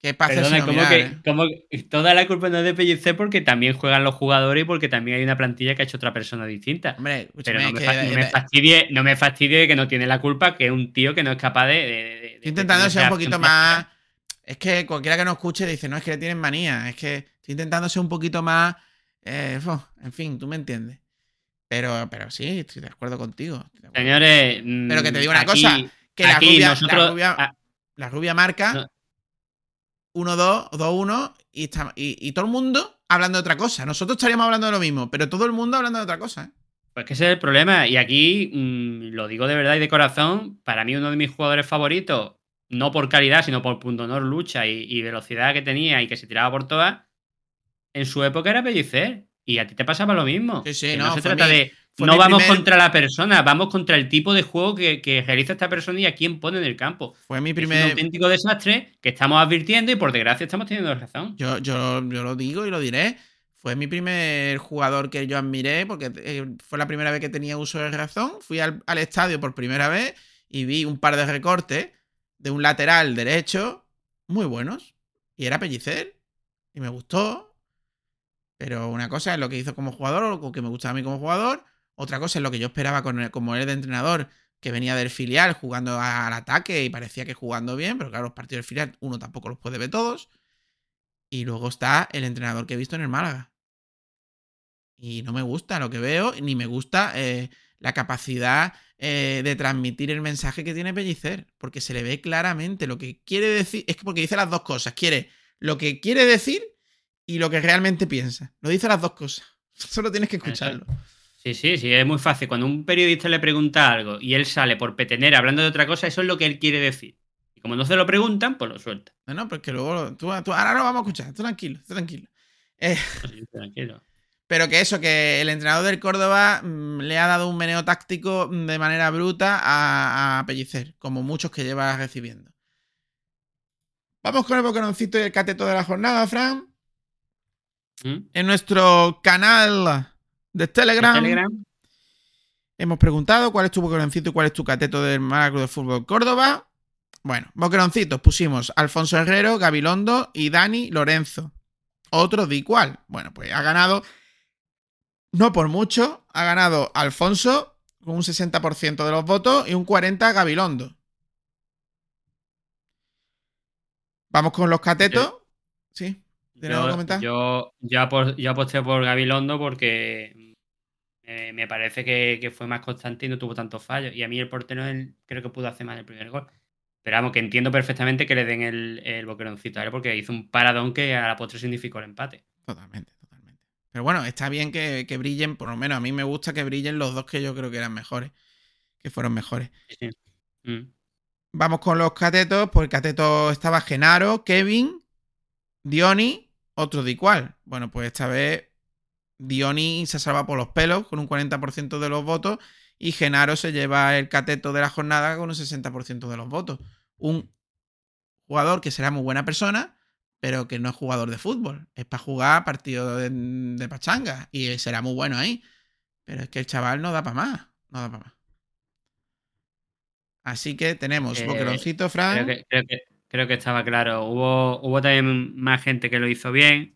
hacerse Perdona, como nominar, que, ¿eh? como toda la culpa no es de Pellicer porque también juegan los jugadores y porque también hay una plantilla que ha hecho otra persona distinta. Hombre, Pero no me, que- no me fastidie, no me fastidie de que no tiene la culpa, que es un tío que no es capaz de. de- Estoy intentando de ser un poquito más. Es que cualquiera que nos escuche dice, no, es que le tienen manía. Es que estoy intentando ser un poquito más. eh, en fin, tú me entiendes. Pero, pero sí, estoy de acuerdo contigo. acuerdo. Señores. mm, Pero que te digo una aquí- cosa, Que la aquí rubia, nosotros- la, rubia, ah, la rubia marca No. 1-2, 2-1 y, está- y, y todo el mundo hablando de otra cosa. Nosotros estaríamos hablando de lo mismo, pero todo el mundo hablando de otra cosa. ¿eh? Pues que ese es el problema. Y aquí, mm, lo digo de verdad y de corazón, para mí uno de mis jugadores favoritos, no por calidad, sino por punto honor, lucha y, y velocidad que tenía y que se tiraba por todas, en su época era Pellicer. Y a ti te pasaba lo mismo. Sí, sí, Que no, se trata mi- de. No vamos primer- contra la persona, vamos contra el tipo de juego que, que realiza esta persona y a quién pone en el campo. Fue mi Es un primer. auténtico desastre que estamos advirtiendo y por desgracia estamos teniendo razón. Yo, yo, yo lo digo y lo diré. Fue mi primer jugador que yo admiré porque eh, fue la primera vez que tenía uso de razón. Fui al, al estadio por primera vez y vi un par de recortes de un lateral derecho muy buenos. Y era Pellicer. Y me gustó. Pero una cosa es lo que hizo como jugador o lo que me gustaba a mí como jugador. Otra cosa es lo que yo esperaba con él- como él de entrenador, que venía del filial jugando al ataque y parecía que jugando bien. Pero claro, los partidos del filial uno tampoco los puede ver todos. Y luego está el entrenador que he visto en el Málaga. Y no me gusta lo que veo, ni me gusta eh, la capacidad eh, de transmitir el mensaje que tiene Pellicer. Porque se le ve claramente lo que quiere decir. Es que porque dice las dos cosas. Quiere lo que quiere decir y lo que realmente piensa. Lo dice las dos cosas. Solo tienes que escucharlo. Sí, sí, sí, es muy fácil. Cuando un periodista le pregunta algo y él sale por petener hablando de otra cosa, eso es lo que él quiere decir. Y como no se lo preguntan, pues lo suelta. No, no, porque luego. Tú, tú- ahora lo vamos a escuchar. Tú tranquilo, tú tranquilo. Eh, Así, tranquilo. Pero que eso, que el entrenador del Córdoba mm, le ha dado un meneo táctico mm, de manera bruta a, a Pellicer, como muchos que lleva recibiendo. Vamos con el boqueroncito y el cateto de la jornada, Fran. ¿Mm? En nuestro canal de Telegram, Telegram. hemos preguntado cuál es tu boqueroncito y cuál es tu cateto del Málaga Club de Fútbol Córdoba. Bueno, boqueroncitos pusimos Alfonso Herrero, Gabilondo y Dani Lorenzo. Otro de igual. Bueno, pues ha ganado, no por mucho, ha ganado Alfonso con un 60% de los votos y un 40% Gabilondo. Vamos con los catetos. Sí. ¿Tienes algo que Yo, comentar? yo, yo apos- yo aposté por Gabilondo porque eh, me parece que, que fue más constante y no tuvo tantos fallos. Y a mí el portero creo que pudo hacer más el primer gol. Pero vamos, que entiendo perfectamente que le den el, el boqueroncito a él porque hizo un paradón que a la postre significó el empate. Totalmente, totalmente. Pero bueno, está bien que, que brillen, por lo menos a mí me gusta que brillen los dos que yo creo que eran mejores, que fueron mejores. Sí. Mm. Vamos con los catetos, pues el cateto estaba Genaro, Kevin, Dioni, otro de igual. Bueno, pues esta vez Dioni se salva por los pelos con un 40% de los votos y Genaro se lleva el cateto de la jornada con un 60% de los votos. Un jugador que será muy buena persona, pero que no es jugador de fútbol. Es para jugar partidos de, de pachanga y será muy bueno ahí. Pero es que el chaval no da para más. No da para más. Así que tenemos Eh, Boqueroncito, Fran. Creo que, creo, que, creo que estaba claro. Hubo, hubo también más gente que lo hizo bien.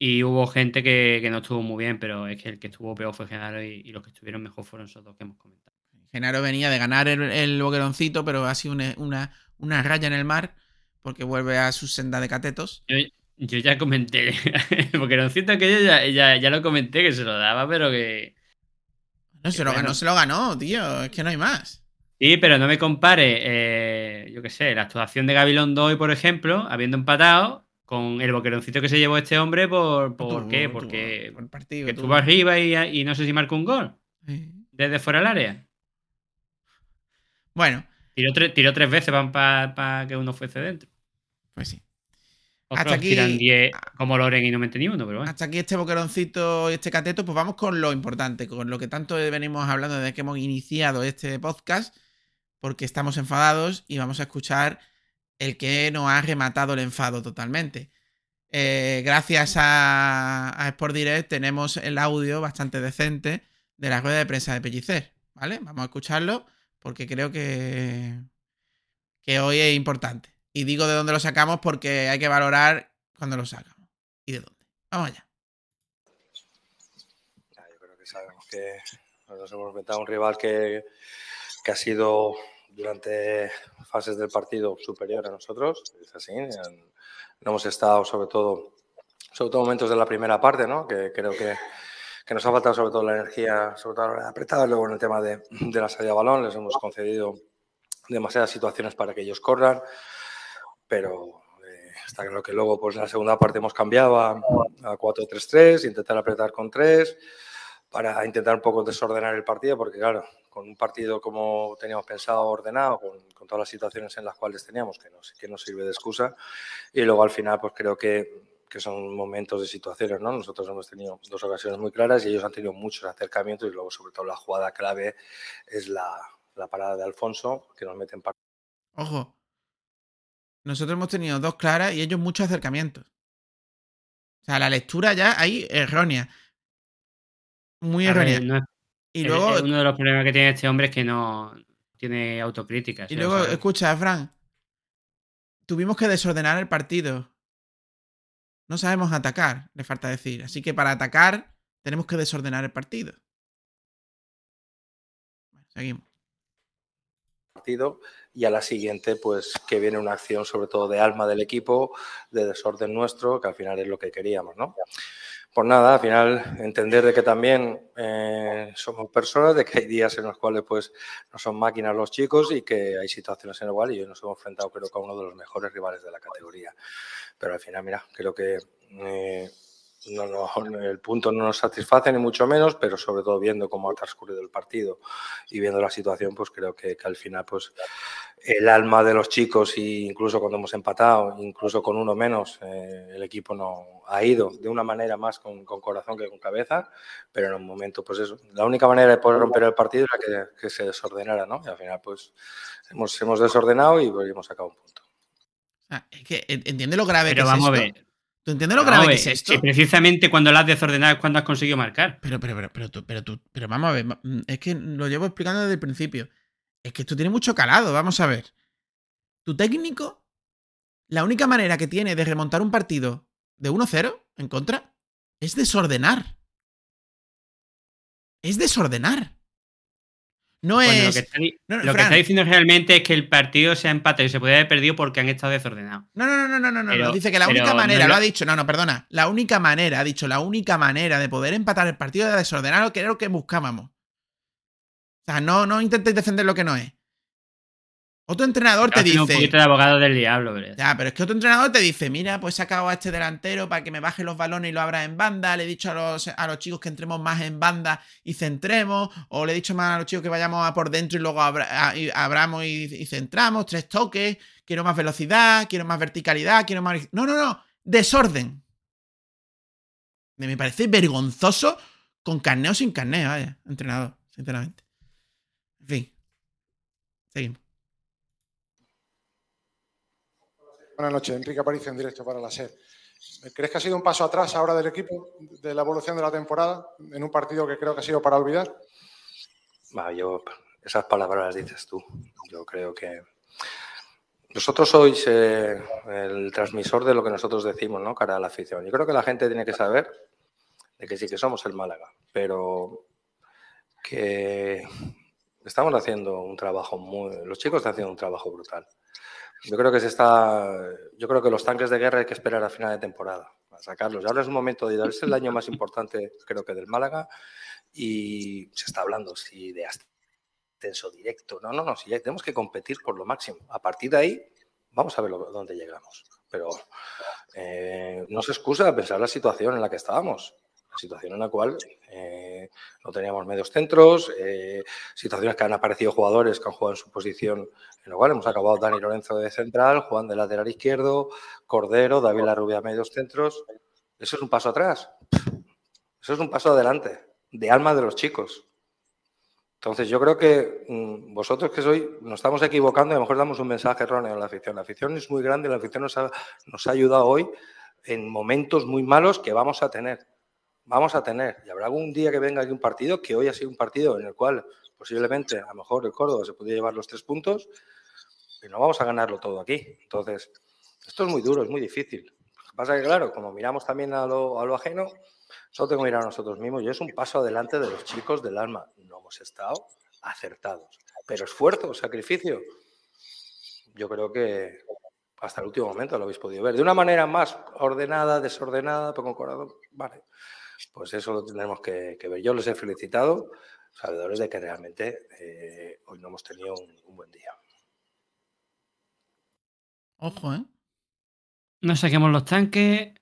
Y hubo gente que, que no estuvo muy bien, pero es que el que estuvo peor fue Genaro y, y los que estuvieron mejor fueron esos dos que hemos comentado. Genaro venía de ganar el, el boqueroncito, pero ha sido una, una, una raya en el mar porque vuelve a su senda de catetos. Yo, yo ya comenté, no siento que yo ya, ya, ya lo comenté que se lo daba, pero que. No, se lo bueno. ganó, se lo ganó, tío. Es que no hay más. Sí, pero no me compare, eh, yo qué sé, la actuación de Gabilondo hoy, por ejemplo, habiendo empatado, con el boqueroncito que se llevó este hombre, ¿por, por Tú- qué? Porque por el partido. que tú- estuvo arriba y, y no sé si marcó un gol Sí. desde fuera del área. Bueno, Tiró, tres- tiró tres veces para que uno fuese dentro. pues sí. Otros Hasta aquí- tiran 10 como Loren y no meten ni uno, pero bueno. Hasta aquí este boqueroncito y este cateto, pues vamos con lo importante, con lo que tanto venimos hablando desde que hemos iniciado este podcast, porque estamos enfadados y vamos a escuchar el que nos ha rematado el enfado totalmente. Eh, gracias a, a Sport Direct tenemos el audio bastante decente de la rueda de prensa de Pellicer, ¿vale? Vamos a escucharlo porque creo que, que hoy es importante. Y digo de dónde lo sacamos porque hay que valorar cuando lo sacamos y de dónde. Vamos allá. Yo creo que sabemos que nos hemos enfrentado a un rival que, que ha sido durante fases del partido superior a nosotros, es así. No hemos estado sobre todo, sobre todo momentos de la primera parte, ¿no? que creo que, que nos ha faltado sobre todo la energía, sobre todo la apretada, luego en el tema de, de la salida de balón, les hemos concedido demasiadas situaciones para que ellos corran, pero eh, está claro que luego pues en la segunda parte hemos cambiado a, a 4-3-3, intentar apretar con 3 para intentar un poco desordenar el partido, porque claro, con un partido como teníamos pensado ordenado, con, con todas las situaciones en las cuales teníamos, que no, que no sirve de excusa, y luego al final pues creo que, que son momentos de situaciones, ¿no? Nosotros hemos tenido dos ocasiones muy claras y ellos han tenido muchos acercamientos y luego sobre todo la jugada clave es la, la parada de Alfonso, que nos mete en partido. Ojo. Nosotros hemos tenido dos claras y ellos muchos acercamientos. O sea, la lectura ya ahí errónea. Muy ver, errónea. no y luego, uno de los problemas que tiene este hombre es que no tiene autocrítica. y luego escucha, Fran. Tuvimos que desordenar el partido. No sabemos atacar, le falta decir. Así que para atacar tenemos que desordenar el partido. Bueno, seguimos. partido y a la siguiente pues que viene una acción sobre todo de alma del equipo, de desorden nuestro, que al final es lo que queríamos, ¿no? Pues nada, al final entender de que también eh, somos personas, de que hay días en los cuales pues no son máquinas los chicos y que hay situaciones en las cuales y hoy nos hemos enfrentado creo a uno de los mejores rivales de la categoría. Pero al final, mira, creo que eh, no, no, el punto no nos satisface ni mucho menos, pero sobre todo viendo cómo ha transcurrido el partido y viendo la situación, pues creo que, que al final pues el alma de los chicos y incluso cuando hemos empatado, incluso con uno menos, eh, el equipo no ha ido de una manera más con, con, corazón que con cabeza, pero en un momento pues eso, la única manera de poder romper el partido era que, que se desordenara, ¿no? Y al final pues hemos, hemos desordenado y pues, hemos sacado un punto. Ah, es que entiende lo grave Pero que vamos es a ver. ¿Tú entiendes lo grave que es esto? si precisamente cuando la has desordenado es cuando has conseguido marcar. Pero, pero, pero, pero, tú, pero tú, pero vamos a ver, mm, es que lo llevo explicando desde el principio. Es que esto tiene mucho calado, vamos a ver. Tu técnico, la única manera que tiene de remontar un partido de 1-0 en contra es desordenar. Es desordenar. No Bueno, es. lo que, está, di- no, no, lo que Fran. está diciendo realmente es que el partido se ha empatado y se podría haber perdido porque han estado desordenados. No, no, no, no, no, no. Pero- Dice que la única manera, lo ha dicho, no, no, perdona. La única manera, ha dicho, la única manera de poder empatar el partido era desordenar lo que era lo que buscábamos. O sea, no, no intentéis defender lo que no es. Otro entrenador te dice. un poquito de abogado del diablo, ¿verdad? Ya, pero es que otro entrenador te dice, mira, pues he sacado a este delantero para que me baje los balones y lo abra en banda, le he dicho a los, a los chicos que entremos más en banda y centremos, o le he dicho más a los chicos que vayamos a por dentro y luego abra- a- y abramos y, y centramos, tres toques, quiero más velocidad, quiero más verticalidad, quiero más... No, no, no, desorden. Me parece vergonzoso con carneo o sin carneo, vaya, entrenador, sinceramente. En fin, seguimos. Buenas noches, Enrique Aparicio en directo para la SER. ¿Crees que ha sido un paso atrás ahora del equipo de la evolución de la temporada en un partido que creo que ha sido para olvidar? Yo, esas palabras las dices tú. Yo creo que nosotros sois eh, el transmisor de lo que nosotros decimos, ¿no? Cara a la afición. Yo creo que la gente tiene que saber de que sí que somos el Málaga, pero que estamos haciendo un trabajo muy. Los chicos están haciendo un trabajo brutal. Yo creo que se está. Yo creo que los tanques de guerra hay que esperar a final de temporada a sacarlos. Ahora es un momento de dar. Es el año más importante, creo que, del Málaga. Y se está hablando si de ascenso directo. No, no, no. Si tenemos que competir por lo máximo. A partir de ahí, vamos a ver dónde llegamos. Pero eh, no se excusa pensar la situación en la que estábamos. Situación en la cual eh, no teníamos medios centros, eh, situaciones que han aparecido jugadores que han jugado en su posición, en lo cual hemos acabado Dani Lorenzo de central, Juan de lateral izquierdo, Cordero, David Larrubia medios centros. ¿Eso es un paso atrás? Eso es un paso adelante, de alma de los chicos. Entonces yo creo que mmm, vosotros que sois, nos estamos equivocando y a lo mejor damos un mensaje erróneo a la afición. La afición es muy grande, la afición nos ha, nos ha ayudado hoy en momentos muy malos que vamos a tener vamos a tener. Y habrá algún día que venga aquí un partido, que hoy ha sido un partido en el cual posiblemente, a lo mejor el Córdoba se puede llevar los tres puntos y no vamos a ganarlo todo aquí. Entonces, esto es muy duro, es muy difícil. Lo que pasa es que, claro, como miramos también a lo, a lo ajeno, solo tengo que mirar a nosotros mismos y es un paso adelante de los chicos del alma. No hemos estado acertados. Pero esfuerzo, sacrificio, yo creo que hasta el último momento lo habéis podido ver. De una manera más ordenada, desordenada, con corazón, vale. Pues eso lo tendremos que, que ver. Yo les he felicitado, sabedores de que realmente eh, hoy no hemos tenido un, un buen día. Ojo, ¿eh? No saquemos los tanques.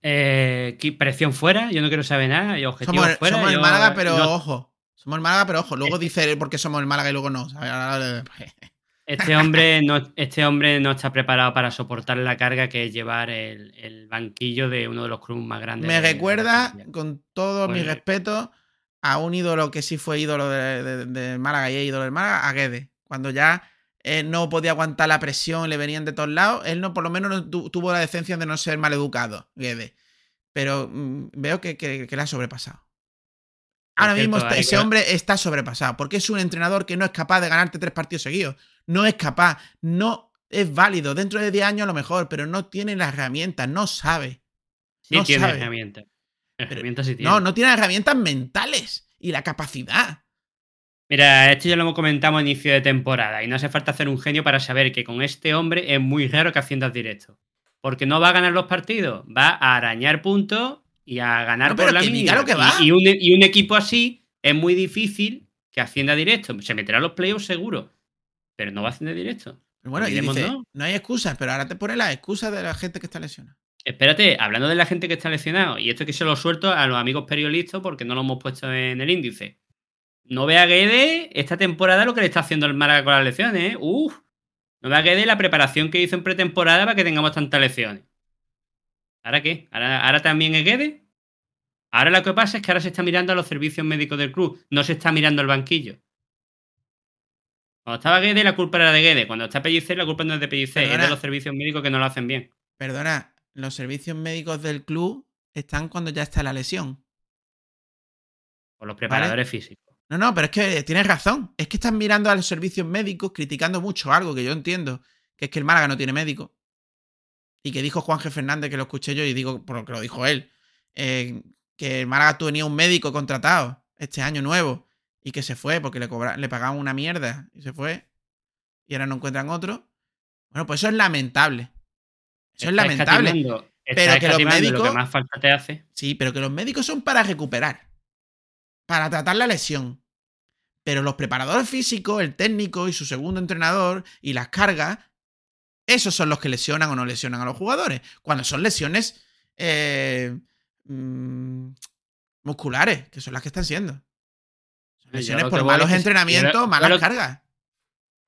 Eh, ¿qué presión fuera, yo no quiero saber nada. Y objetivos Somos, fuera. somos el Málaga, pero no- ojo. Somos el Málaga, pero ojo. Luego dice porque somos el Málaga y luego no. Este hombre, no, este hombre no está preparado para soportar la carga que es llevar el, el banquillo de uno de los clubes más grandes. Me recuerda, con todo mi Pues- respeto, a un ídolo que sí fue ídolo de, de- de Málaga y es ídolo del Málaga, a Guedes. Cuando ya eh, no podía aguantar la presión, le venían de todos lados, él no, por lo menos no tu- tuvo la decencia de no ser maleducado, Guedes. Pero mm, veo que, que, que le ha sobrepasado. Ahora mismo hay ese hombre está sobrepasado, porque es un entrenador que no es capaz de ganarte tres partidos seguidos. No es capaz, no es válido. Dentro de 10 años a lo mejor, pero no tiene las herramientas, no sabe. Sí no tiene sabe. herramientas. Herramientas sí tiene. No, no tiene herramientas mentales y la capacidad. Mira, esto ya lo hemos comentado a inicio de temporada y no hace falta hacer un genio para saber que con este hombre es muy raro que asciendas directo. Porque no va a ganar los partidos, va a arañar puntos y a ganar No, por pero la mínima. Y, y un, y un equipo así es muy difícil que ascienda directo. Se meterá a los playoffs seguro, pero no va a ascender directo. Pero bueno, y dice, no hay excusas, pero ahora te pone las excusas de la gente que está lesionada. Espérate, hablando de la gente que está lesionado, y esto que se lo suelto a los amigos periodistas porque no lo hemos puesto en el índice. No vea Guede esta temporada lo que le está haciendo el Málaga con las lesiones, ¿eh? Uf. No vea Guede la preparación que hizo en pretemporada para que tengamos tantas lesiones. ¿Ahora qué? ¿Ahora, ahora también es Guede? Ahora lo que pasa es que ahora se está mirando a los servicios médicos del club, no se está mirando al banquillo. Cuando estaba Guede, la culpa era de Guede. Cuando está Pellicer, la culpa no es de Pellicer, es Perdona. de los servicios médicos que no lo hacen bien. Perdona, los servicios médicos del club están cuando ya está la lesión. Por los preparadores físicos. No, no, pero es que tienes razón. Es que están mirando a los servicios médicos criticando mucho algo que yo entiendo, que es que el Málaga no tiene médico. Y que dijo Juan G. Fernández, que lo escuché yo y digo, por lo que lo dijo él, eh, que el Málaga tenía un médico contratado este año nuevo y que se fue porque le, cobra- le pagaban una mierda y se fue y ahora no encuentran otro. Bueno, pues eso es lamentable. Eso es lamentable. Pero que los escatimando lo médicos- que más falta te hace. Sí, pero que los médicos son para recuperar, para tratar la lesión. Pero los preparadores físicos, el técnico y su segundo entrenador y las cargas, esos son los que lesionan o no lesionan a los jugadores. Cuando son lesiones eh, mm, musculares, que son las que están siendo. Lesiones por malos es que- entrenamientos, yo malas yo lo- cargas.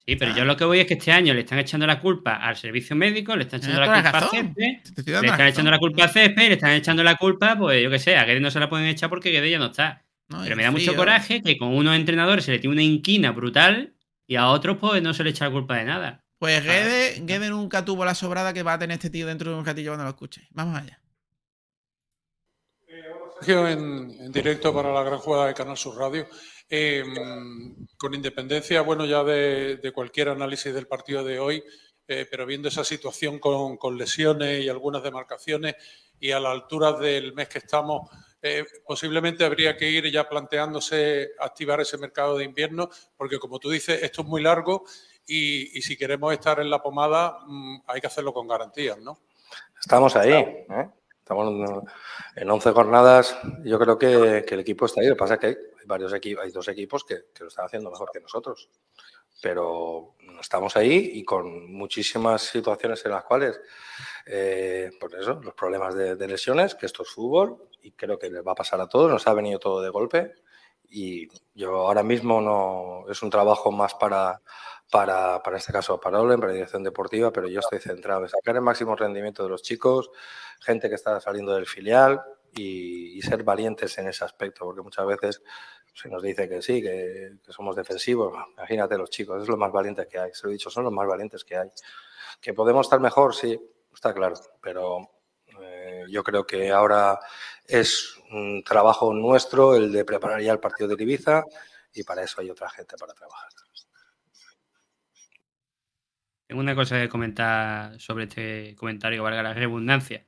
Sí, pero yo lo que voy es que este año le están echando la culpa al servicio médico, le están echando la culpa al razón. estoy le están razón. echando la culpa al césped, le están echando la culpa, pues yo qué sé, a Guede no se la pueden echar porque Guede ya no está. No, Pero me da mucho coraje que con unos entrenadores se le tiene una inquina brutal y a otros pues no se le echa la culpa de nada. Pues Ah, Guede. Guede nunca tuvo la sobrada que va a tener este tío dentro de un ratillo cuando lo escuche. Vamos allá. Sergio, en, en directo para la gran jugada de Canal Sur Radio. Eh, con independencia, bueno, ya de, de cualquier análisis del partido de hoy, eh, pero viendo esa situación con, con lesiones y algunas demarcaciones y a la altura del mes que estamos, eh, posiblemente habría que ir ya planteándose activar ese mercado de invierno, porque como tú dices, esto es muy largo y, y si queremos estar en la pomada, mm, hay que hacerlo con garantías, ¿no? Estamos ahí, ¿eh? Estamos en- en 11 jornadas. Yo creo que, que el equipo está ahí. Lo que pasa es que hay, varios equipos, hay dos equipos que, que lo están haciendo mejor que nosotros. Pero estamos ahí y con muchísimas situaciones en las cuales, eh, por eso, los problemas de, lesiones, que esto es fútbol y creo que les va a pasar a todos. Nos ha venido todo de golpe y yo ahora mismo no es un trabajo más para, para, para este caso para Olen, para dirección deportiva, pero yo estoy centrado en sacar el máximo rendimiento de los chicos, gente que está saliendo del filial y, ser valientes en ese aspecto, porque muchas veces se nos dice que sí, que, somos defensivos. Imagínate los chicos, es lo más valientes que hay, se lo he dicho, son los más valientes que hay. Que podemos estar mejor, sí, está claro, pero eh, yo creo que ahora es un trabajo nuestro el de preparar ya el partido de Ibiza y para eso hay otra gente para trabajar. Tengo una cosa que comentar sobre este comentario, valga la redundancia.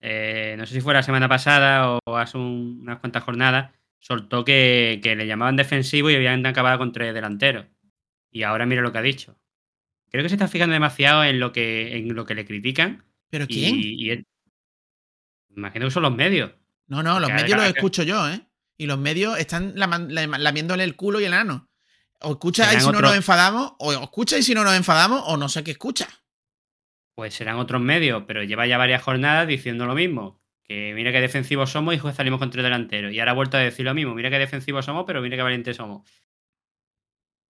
Eh, no sé si fue la semana pasada o hace un- unas cuantas jornadas, soltó que, que le llamaban defensivo y habían acabado con tres delanteros. Y ahora mira lo que ha dicho. Creo que se está fijando demasiado en lo que, en lo que le critican. ¿Pero quién? Y, y él- imagino que son los medios. No, no, los medios los escucho yo, ¿eh? Y los medios están lamiéndole el culo y el ano. O escucha y si no nos enfadamos, o escucha y si no nos enfadamos, o no sé qué escucha. Pues serán otros medios, pero lleva ya varias jornadas diciendo lo mismo. Que mira qué defensivos somos y juez salimos con tres delanteros. Y ahora ha vuelto a decir lo mismo. Mira qué defensivos somos, pero mira qué valientes somos.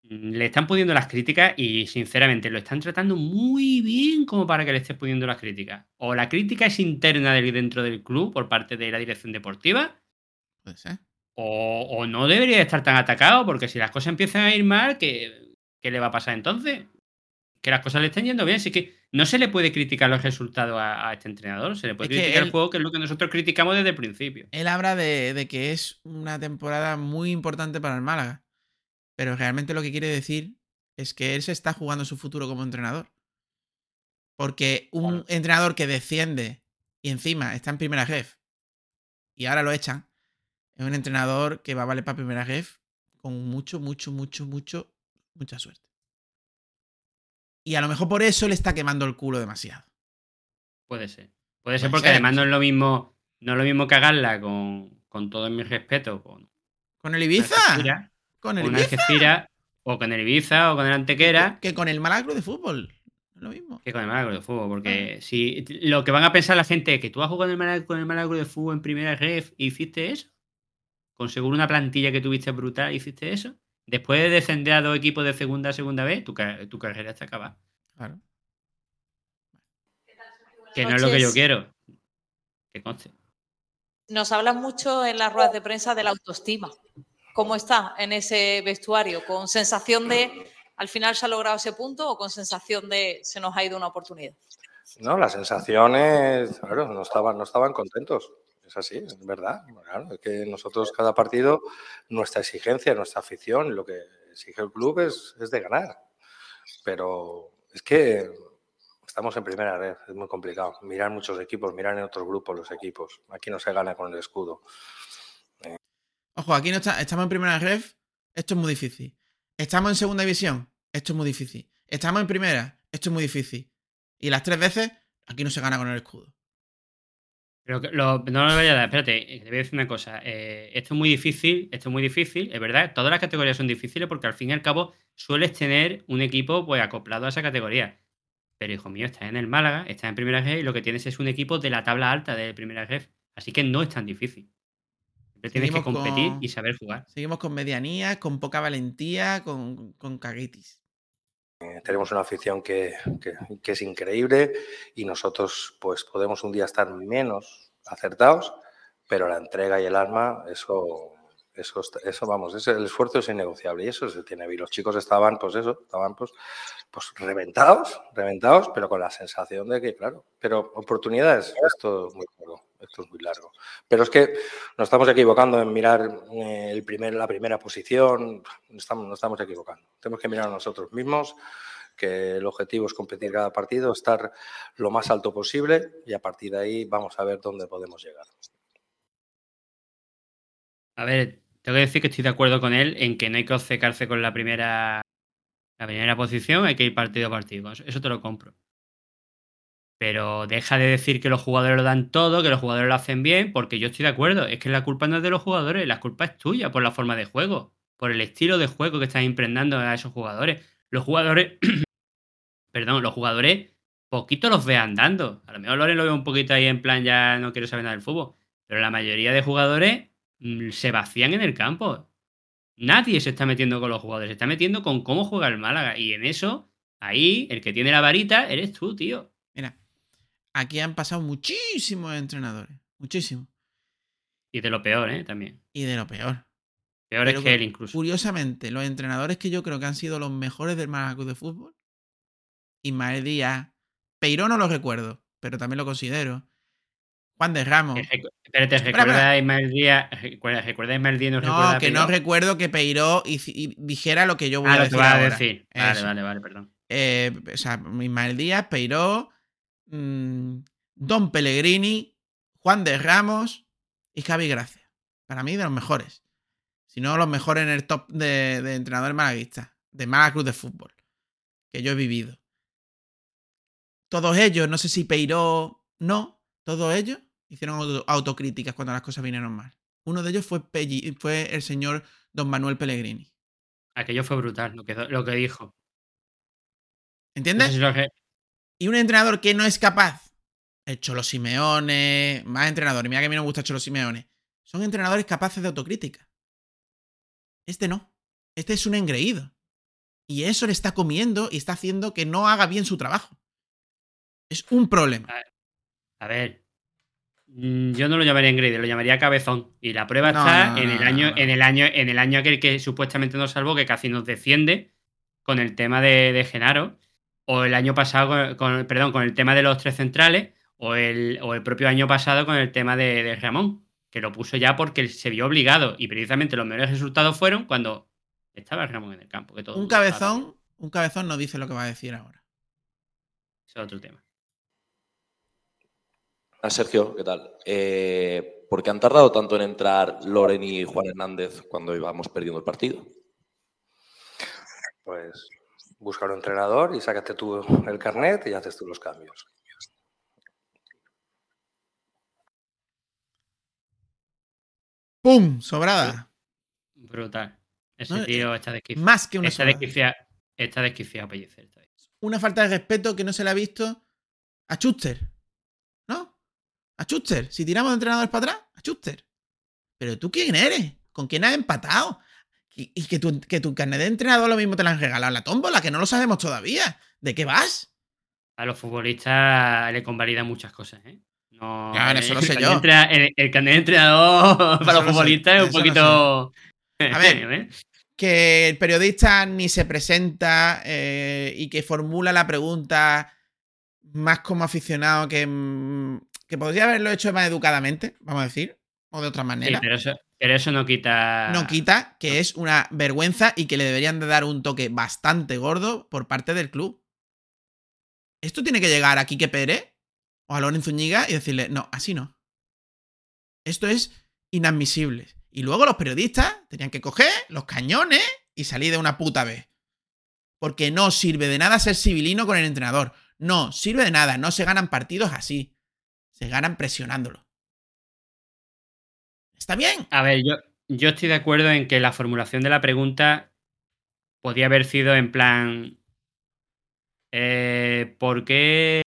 Mm, Le están pudiendo las críticas y sinceramente lo están tratando muy bien como para que le estés pudiendo las críticas. O la crítica es interna del- dentro del club por parte de la dirección deportiva, Puede ser. o, o no debería estar tan atacado, porque si las cosas empiezan a ir mal, ¿qué, qué le va a pasar entonces? Que las cosas le estén yendo bien, así que no se le puede criticar los resultados a, a este entrenador, se le puede Es criticar él- el juego, que es lo que nosotros criticamos desde el principio. Él habla de, de que es una temporada muy importante para el Málaga. Pero realmente lo que quiere decir es que él se está jugando su futuro como entrenador. Porque un entrenador que desciende y encima está en primera jefe y ahora lo echan, es un entrenador que va a valer para primera jefe con mucho, mucho, mucho, mucho, mucha suerte. Y a lo mejor por eso le está quemando el culo demasiado. Puede ser. Puede ser porque además no es lo mismo, no es lo mismo cagarla con, con todo mi respeto, con ¿Con el Ibiza? Algeciras, ¿Con el con Ibiza? Algeciras, o con el Ibiza, o con el Antequera. Que con el Club de Fútbol. Lo mismo. Que con el Club de Fútbol, porque Ah. si lo que van a pensar la gente es que tú has jugado con el con el Club de Fútbol en primera ref y hiciste eso, con seguro una plantilla que tuviste brutal, hiciste eso, después de descender a dos equipos de segunda a segunda vez, tu, ca- tu carrera está acabada. Claro. Que no es lo que yo quiero. Que conste. Nos hablan mucho en las ruedas de prensa de la autoestima. ¿Cómo está en ese vestuario? ¿Con sensación de al final se ha logrado ese punto o con sensación de se nos ha ido una oportunidad? No, las sensaciones, claro, no estaban, no estaban contentos. Es así, es verdad. Claro, es que nosotros cada partido, nuestra exigencia, nuestra afición, lo que exige el club es, es de ganar. Pero es que estamos en primera red, es muy complicado. Mirar muchos equipos, mirar en otros grupos los equipos. Aquí no se gana con el escudo. Ojo, aquí no está, estamos en primera ref, esto es muy difícil. Estamos en segunda división, esto es muy difícil. Estamos en primera, esto es muy difícil. Y las tres veces, aquí no se gana con el escudo. Pero que lo- no lo vaya a dar, espérate, eh, te voy a decir una cosa. eh, esto es muy difícil, esto es muy difícil, es verdad, todas las categorías son difíciles porque al fin y al cabo sueles tener un equipo pues acoplado a esa categoría. Pero hijo mío, estás en el Málaga, estás en primera ref y lo que tienes es un equipo de la tabla alta de primera ref. Así que no es tan difícil. Siempre tienes que competir con- y saber jugar. Seguimos con medianía, con poca valentía, con, con caguitis. Eh, tenemos una afición que, que- que es increíble y nosotros pues podemos un día estar menos acertados, pero la entrega y el alma, eso, eso, eso vamos, ese- el esfuerzo es innegociable y eso se tiene. Y los chicos estaban, pues eso, estaban pues, pues reventados, reventados, pero con la sensación de que, claro, pero oportunidades, esto es muy largo, esto es muy largo. Pero es que nos estamos equivocando en mirar eh, el primer, la primera posición, estamos, nos estamos equivocando. Tenemos que mirar a nosotros mismos, que el objetivo es competir cada partido, estar lo más alto posible y a partir de ahí vamos a ver dónde podemos llegar. A ver, tengo que decir que estoy de acuerdo con él en que no hay que obcecarse con la primera, la primera posición, hay que ir partido a partido. Eso te lo compro. Pero deja de decir que los jugadores lo dan todo, que los jugadores lo hacen bien, porque yo estoy de acuerdo. Es que la culpa no es de los jugadores, la culpa es tuya por la forma de juego, por el estilo de juego que estás impregnando a esos jugadores. Los jugadores, perdón, los jugadores poquito los ve andando. A lo mejor Loren lo ve un poquito ahí en plan ya no quiero saber nada del fútbol. Pero la mayoría de jugadores mm, se vacían en el campo. Nadie se está metiendo con los jugadores, se está metiendo con cómo juega el Málaga. Y en eso, ahí, el que tiene la varita eres tú, tío. Mira, aquí han pasado muchísimos entrenadores. Muchísimos. Y de lo peor, ¿eh? También. Y de lo peor. Peores Pero que él incluso. Curiosamente, los entrenadores que yo creo que han sido los mejores del Club de Fútbol, Ismael Díaz, Peiró no lo recuerdo, pero también lo considero. Juan de Ramos. Que recu- Espérate, recuerda a Ismael Díaz. Recuerda, recuerda a Ismael Díaz, no, No, que no recuerdo que Peiró y, y dijera lo que yo voy Ah, a lo decir. que vas a decir. Vale, vale, vale, perdón. Eh, o sea, Ismael Díaz, Peiró, mm, Don Pellegrini, Juan de Ramos y Javi Gracia. Para mí, de los mejores. Si no, los mejores en el top de, de entrenadores malaguistas, de Málaga Cruz de Fútbol, que yo he vivido. Todos ellos, no sé si Peiró, no, todos ellos hicieron auto- autocríticas cuando las cosas vinieron mal. Uno de ellos fue, Pelli- fue el señor Don Manuel Pellegrini. Aquello fue brutal, lo que, lo que dijo. No ¿Entiendes? sé si Y un entrenador que no es capaz, el Cholo Simeone, más entrenadores, mira que a mí no me gusta Cholo Simeone, son entrenadores capaces de autocrítica. Este no. Este es un engreído. Y eso le está comiendo y está haciendo que no haga bien su trabajo. Es un problema. A ver. mm, Yo no lo llamaría engreído, lo llamaría cabezón. Y la prueba No, está no, en el año, en el año, en el año aquel que supuestamente nos salvó, que casi nos desciende, con el tema de, de Genaro. O el año pasado con, con- perdón, con el tema de los tres centrales. O el, o el propio año pasado con el tema de, de Ramón. Que lo puso ya porque se vio obligado. Y precisamente los mejores resultados fueron cuando estaba Ramón en el campo. Que todo el Un cabezón, un cabezón no dice lo que va a decir ahora. Ese es otro tema. Ah, Sergio, ¿qué tal? Eh, ¿Por qué han tardado tanto en entrar Loren y Juan Hernández cuando íbamos perdiendo el partido? Pues busca un entrenador y sácate tú el carnet y haces tú los cambios. ¡Pum! Sobrada. Brutal. Ese No, tío está desquiciado. Más que una Está desquiciado. Está desquiciado Pellicer. Una falta de respeto que no se le ha visto a Schuster. ¿No? A Schuster. Si tiramos de entrenadores para atrás, a Schuster. Pero tú quién eres? ¿Con quién has empatado? Y, y que, tu, que tu carnet de entrenador lo mismo te lo han regalado en la tómbola, que no lo sabemos todavía. ¿De qué vas? A los futbolistas le convalida muchas cosas, ¿eh? No, Ya, eso lo el sé carnet yo. entra- el, el carnet de entrenador para lo los sé, futbolistas es un lo poquito. A ver. ¿eh? Que el periodista ni se presenta eh, y que formula la pregunta más como aficionado que, mm, que podría haberlo hecho más educadamente, vamos a decir, o de otra Sí, manera. pero eso, pero eso no quita. no quita que es una vergüenza y que le deberían de dar un toque bastante gordo por parte del club. Esto tiene que llegar a Quique Pérez o a Lorenzo Zúñiga y decirle, no, así no. Esto es inadmisible. Y luego los periodistas tenían que coger los cañones y salir de una puta vez. Porque no sirve de nada ser civilino con el entrenador. No, sirve de nada. No se ganan partidos así. Se ganan presionándolo. ¿Está bien? A ver, yo, yo estoy de acuerdo en que la formulación de la pregunta podía haber sido en plan. eh, ¿por, qué,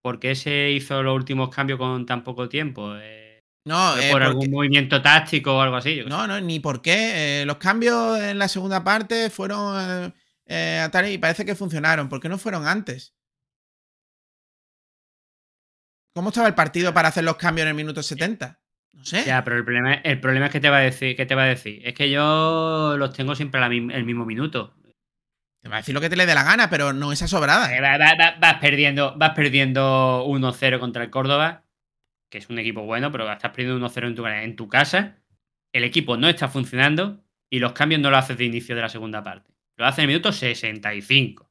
¿Por qué se hizo los últimos cambios con tan poco tiempo? Eh, No, ¿fue eh, por porque- algún movimiento táctico o algo así. Sé. No, no, ni por qué. Eh, los cambios en la segunda parte fueron eh, eh, a tal y parece que funcionaron. ¿Por qué no fueron antes? ¿Cómo estaba el partido para hacer los cambios en el minuto 70? No sé. Ya, pero el problema, el problema es que te va a decir, ¿qué te va a decir? Es que yo los tengo siempre la el mismo minuto. Te va a decir lo que te le dé la gana, pero no esa sobrada. Eh, va- va- va- Vas perdiendo, vas perdiendo 1-0 contra el Córdoba, que es un equipo bueno, pero estás perdiendo 1-0 en tu, en tu casa. El equipo no está funcionando y los cambios no lo haces de inicio de la segunda parte. Lo haces en el minuto 65.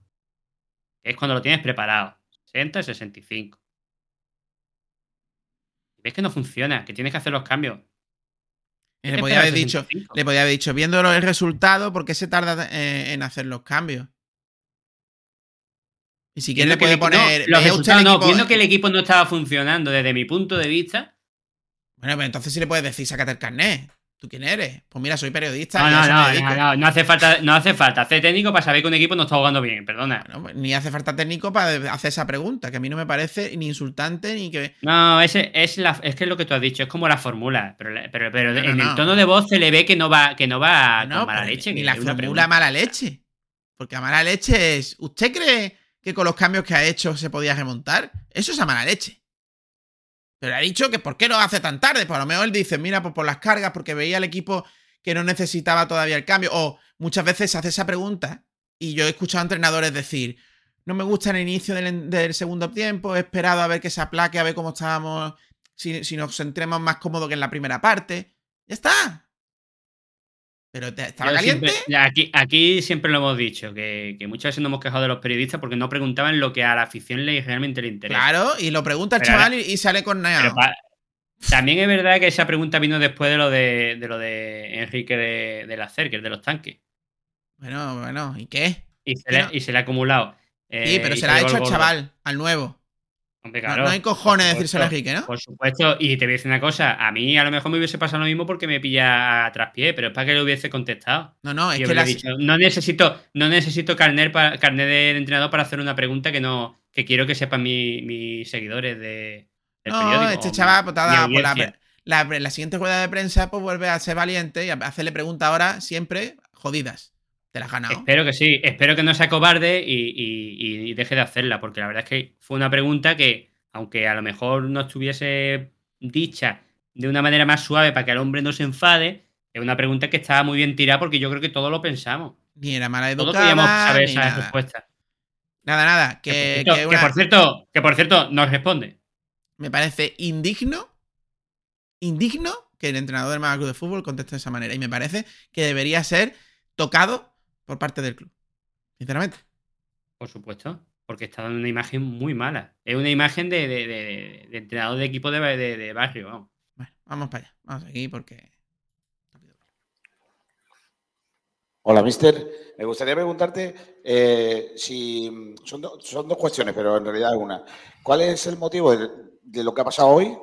Que es cuando lo tienes preparado. 60 y 65. Ves que no funciona, que tienes que hacer los cambios. Y le podía haber dicho, 65. le podía haber dicho, viendo el resultado, ¿por qué se tarda eh, en hacer los cambios? Y si quieres le puede poner. no, los "Vea usted resultados el no, equipo". viendo que el equipo no estaba funcionando desde mi punto de vista. Bueno, pues entonces sí le puedes decir, sácate el carnet. ¿Tú quién eres? Pues mira, soy periodista. No, no, no, no, no, no hace falta, no hace falta hacer técnico para saber que un equipo no está jugando bien, perdona. Bueno, pues ni hace falta técnico para hacer esa pregunta, que a mí no me parece ni insultante ni que. No, ese, es, la, es que es lo que tú has dicho, es como la fórmula, pero, pero, pero No, en el tono de voz se le ve que no va, que no va con mala pero leche. Ni que la fórmula mala leche. Porque a mala leche es. ¿Usted cree que con los cambios que ha hecho se podía remontar? Eso es a mala leche. Pero ha dicho que ¿por qué lo hace tan tarde? Pues a lo mejor él dice, mira, pues por las cargas, porque veía al equipo que no necesitaba todavía el cambio. O muchas veces se hace esa pregunta y yo he escuchado a entrenadores decir, no me gusta el inicio del, segundo tiempo, he esperado a ver que se aplaque, a ver cómo estábamos si, si nos sentiremos más cómodos que en la primera parte. Ya está. Pero te- estaba Yo caliente. siempre- aquí, aquí siempre lo hemos dicho, que, que muchas veces nos hemos quejado de los periodistas porque no preguntaban lo que a la afición le, realmente le interesa. Claro, y lo pregunta el Pero chaval ahora- y, sale con nada. también es verdad que esa pregunta vino después de lo de, de lo de Enrique de, de la Cerker, de los tanques. Bueno, bueno, ¿y qué? Y se, le, y se le ha acumulado. Sí, Eh, pero y se la ha hecho el al chaval, al nuevo. Hombre, No- claro, no, hay cojones de decírselo a Enrique, ¿no? Por supuesto, y te voy a decir una cosa, a mí a lo mejor me hubiese pasado lo mismo porque me pilla a traspié, pero es para que le hubiese contestado. No, no, es Y que las- dicho, no necesito, no necesito carnet, pa- carnet del entrenador para hacer una pregunta que no, que quiero que sepan mi- mis seguidores de, del No, periódico. este chaval, mi- pues, mi por la, la siguiente rueda de prensa, pues vuelve a ser valiente y a hacerle preguntas ahora siempre jodidas. Te la has ganado. Espero que sí, espero que no sea cobarde y, y- y deje de hacerla, porque la verdad es que fue una pregunta que, aunque a lo mejor no estuviese dicha de una manera más suave para que el hombre no se enfade, es una pregunta que estaba muy bien tirada porque yo creo que todos lo pensamos. Ni era mala Todos educada. queríamos saber esa nada. respuesta. Nada, nada. Que, Que, por que cierto, una- que por cierto, que por cierto, nos responde. me parece indigno, indigno que el entrenador del Málaga Club de Fútbol conteste de esa manera. Y me parece que debería ser tocado por parte del club. Sinceramente. Por supuesto, porque está dando una imagen muy mala. Es una imagen de, de- de- de entrenador de equipo de, de- de barrio, vamos. Bueno, vamos para allá. Vamos aquí porque. Hola, mister. Me gustaría preguntarte eh, si son, do- son dos cuestiones, pero en realidad es una. ¿Cuál es el motivo de, de lo que ha pasado hoy?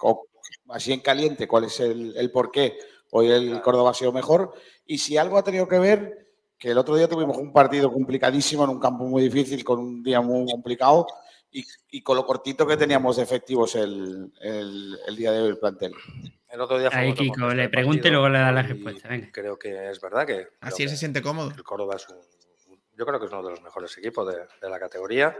O, así en caliente, ¿cuál es el, el por qué hoy el Córdoba ha sido mejor? Y si algo ha tenido que ver, que el otro día tuvimos un partido complicadísimo en un campo muy difícil, con un día muy complicado y, y con lo cortito que teníamos de efectivos el, el- el día de hoy el plantel. El otro día Ahí, fuimos Kiko, le pregunta y luego le da la respuesta. Venga. Creo que es verdad que. Así él se siente cómodo. El Córdoba es un. Yo creo que es uno de los mejores equipos de, de la categoría.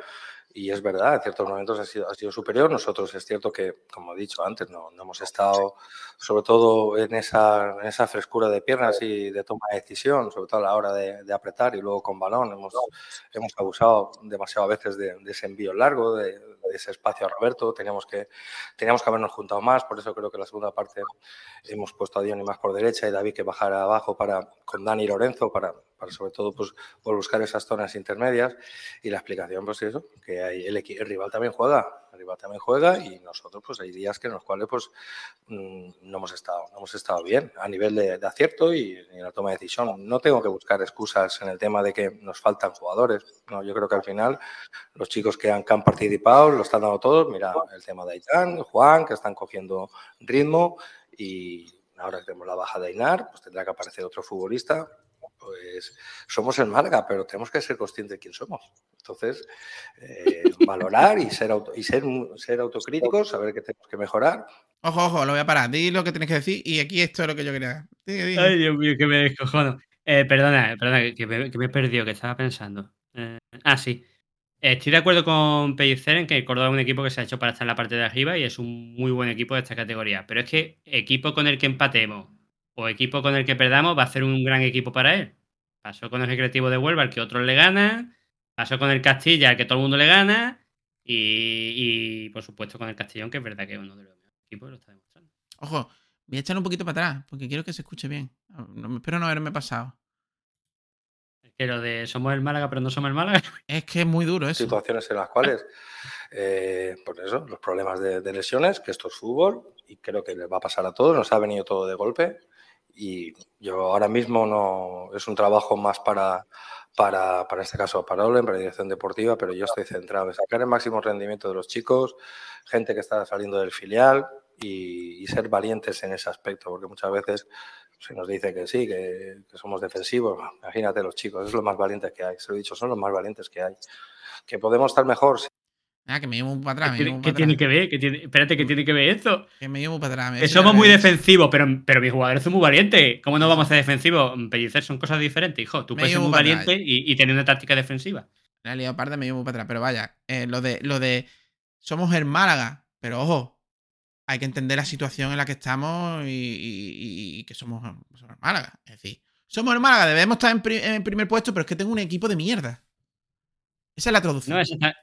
Y es verdad, en ciertos momentos ha sido, ha sido superior. Nosotros es cierto que, como he dicho antes, no, no hemos estado, sobre todo en esa, en esa frescura de piernas y de toma de decisión, sobre todo a la hora de, de apretar y luego con balón. Hemos, hemos abusado demasiado a veces de, de ese envío largo, de, de ese espacio a Roberto. Teníamos que, teníamos que habernos juntado más, por eso creo que la segunda parte hemos puesto a Diony más por derecha y David que bajara abajo para, con Dani y Lorenzo para, para sobre todo pues, por buscar esas zonas intermedias. Y la explicación, pues eso, que el, rival también juega, el rival también juega y nosotros pues hay días que en los cuales pues mm, no hemos estado, no hemos estado bien a nivel de, de acierto y, en la toma de decisión. No tengo que buscar excusas en el tema de que nos faltan jugadores. No, yo creo que al final los chicos que han, que han participado lo están dando todos. Mira, el tema de Aitán, Juan, que están cogiendo ritmo y ahora que tenemos la baja de Ainar, pues tendrá que aparecer otro futbolista. Pues somos el Málaga, pero tenemos que ser conscientes de quién somos. Entonces, eh, valorar y ser, auto- y ser, ser autocríticos, saber que tenemos que mejorar. Ojo, ojo, lo voy a parar. Di lo que tienes que decir y aquí esto es lo que yo quería. Di, di. Ay, Dios mío, que me descojono. Eh, perdona, perdona, que me, que me he perdido, que estaba pensando. Eh, ah, sí. Estoy de acuerdo con Pellicer en que el Córdoba es un equipo que se ha hecho para estar en la parte de arriba y es un muy buen equipo de esta categoría. Pero es que equipo con el que empatemos o equipo con el que perdamos va a ser un gran equipo para él. Pasó con el Recreativo de Huelva, al que otros le ganan. Pasó con el Castilla, al que todo el mundo le gana. Y, y, por supuesto con el Castellón, que es verdad que es uno de los mejores equipos, lo está demostrando. Ojo, voy a echar un poquito para atrás porque quiero que se escuche bien. No, espero no haberme pasado. Es que lo de somos el Málaga, pero no somos el Málaga. Es que es muy duro eso. situaciones en las cuales, eh, por eso, los problemas de, de lesiones, que esto es fútbol y creo que les va a pasar a todos, nos ha venido todo de golpe y yo ahora mismo no es un trabajo más para, para, para este caso para Olen, para dirección deportiva, pero yo estoy centrado en sacar el máximo rendimiento de los chicos, gente que está saliendo del filial y, y ser valientes en ese aspecto, porque muchas veces se nos dice que sí, que, que somos defensivos. Imagínate los chicos, es lo más valientes que hay. Se lo he dicho, son los más valientes que hay. Que podemos estar mejor, Ah, que me llevo muy para atrás. ¿Qué, me tiene, llevo muy qué para tiene atrás. que ver? ¿Qué tiene- espérate, ¿qué tiene que ver esto? Que me llevo muy para atrás. me Que decía somos muy defensivos, pero, pero mis jugadores son muy valientes. ¿Cómo no vamos a ser defensivos? Pellicer son cosas diferentes, hijo. Tú Me puedes ser muy valiente y, y tener una táctica defensiva. La liado parda, me llevo muy para atrás. Pero vaya, eh, lo, de, lo de somos el Málaga. Pero ojo, hay que entender la situación en la que estamos y, y- y que somos, somos el Málaga. Es decir, somos el Málaga, debemos estar en, pri- en primer puesto, pero es que tengo un equipo de mierda. Esa es la traducción. No, eso está-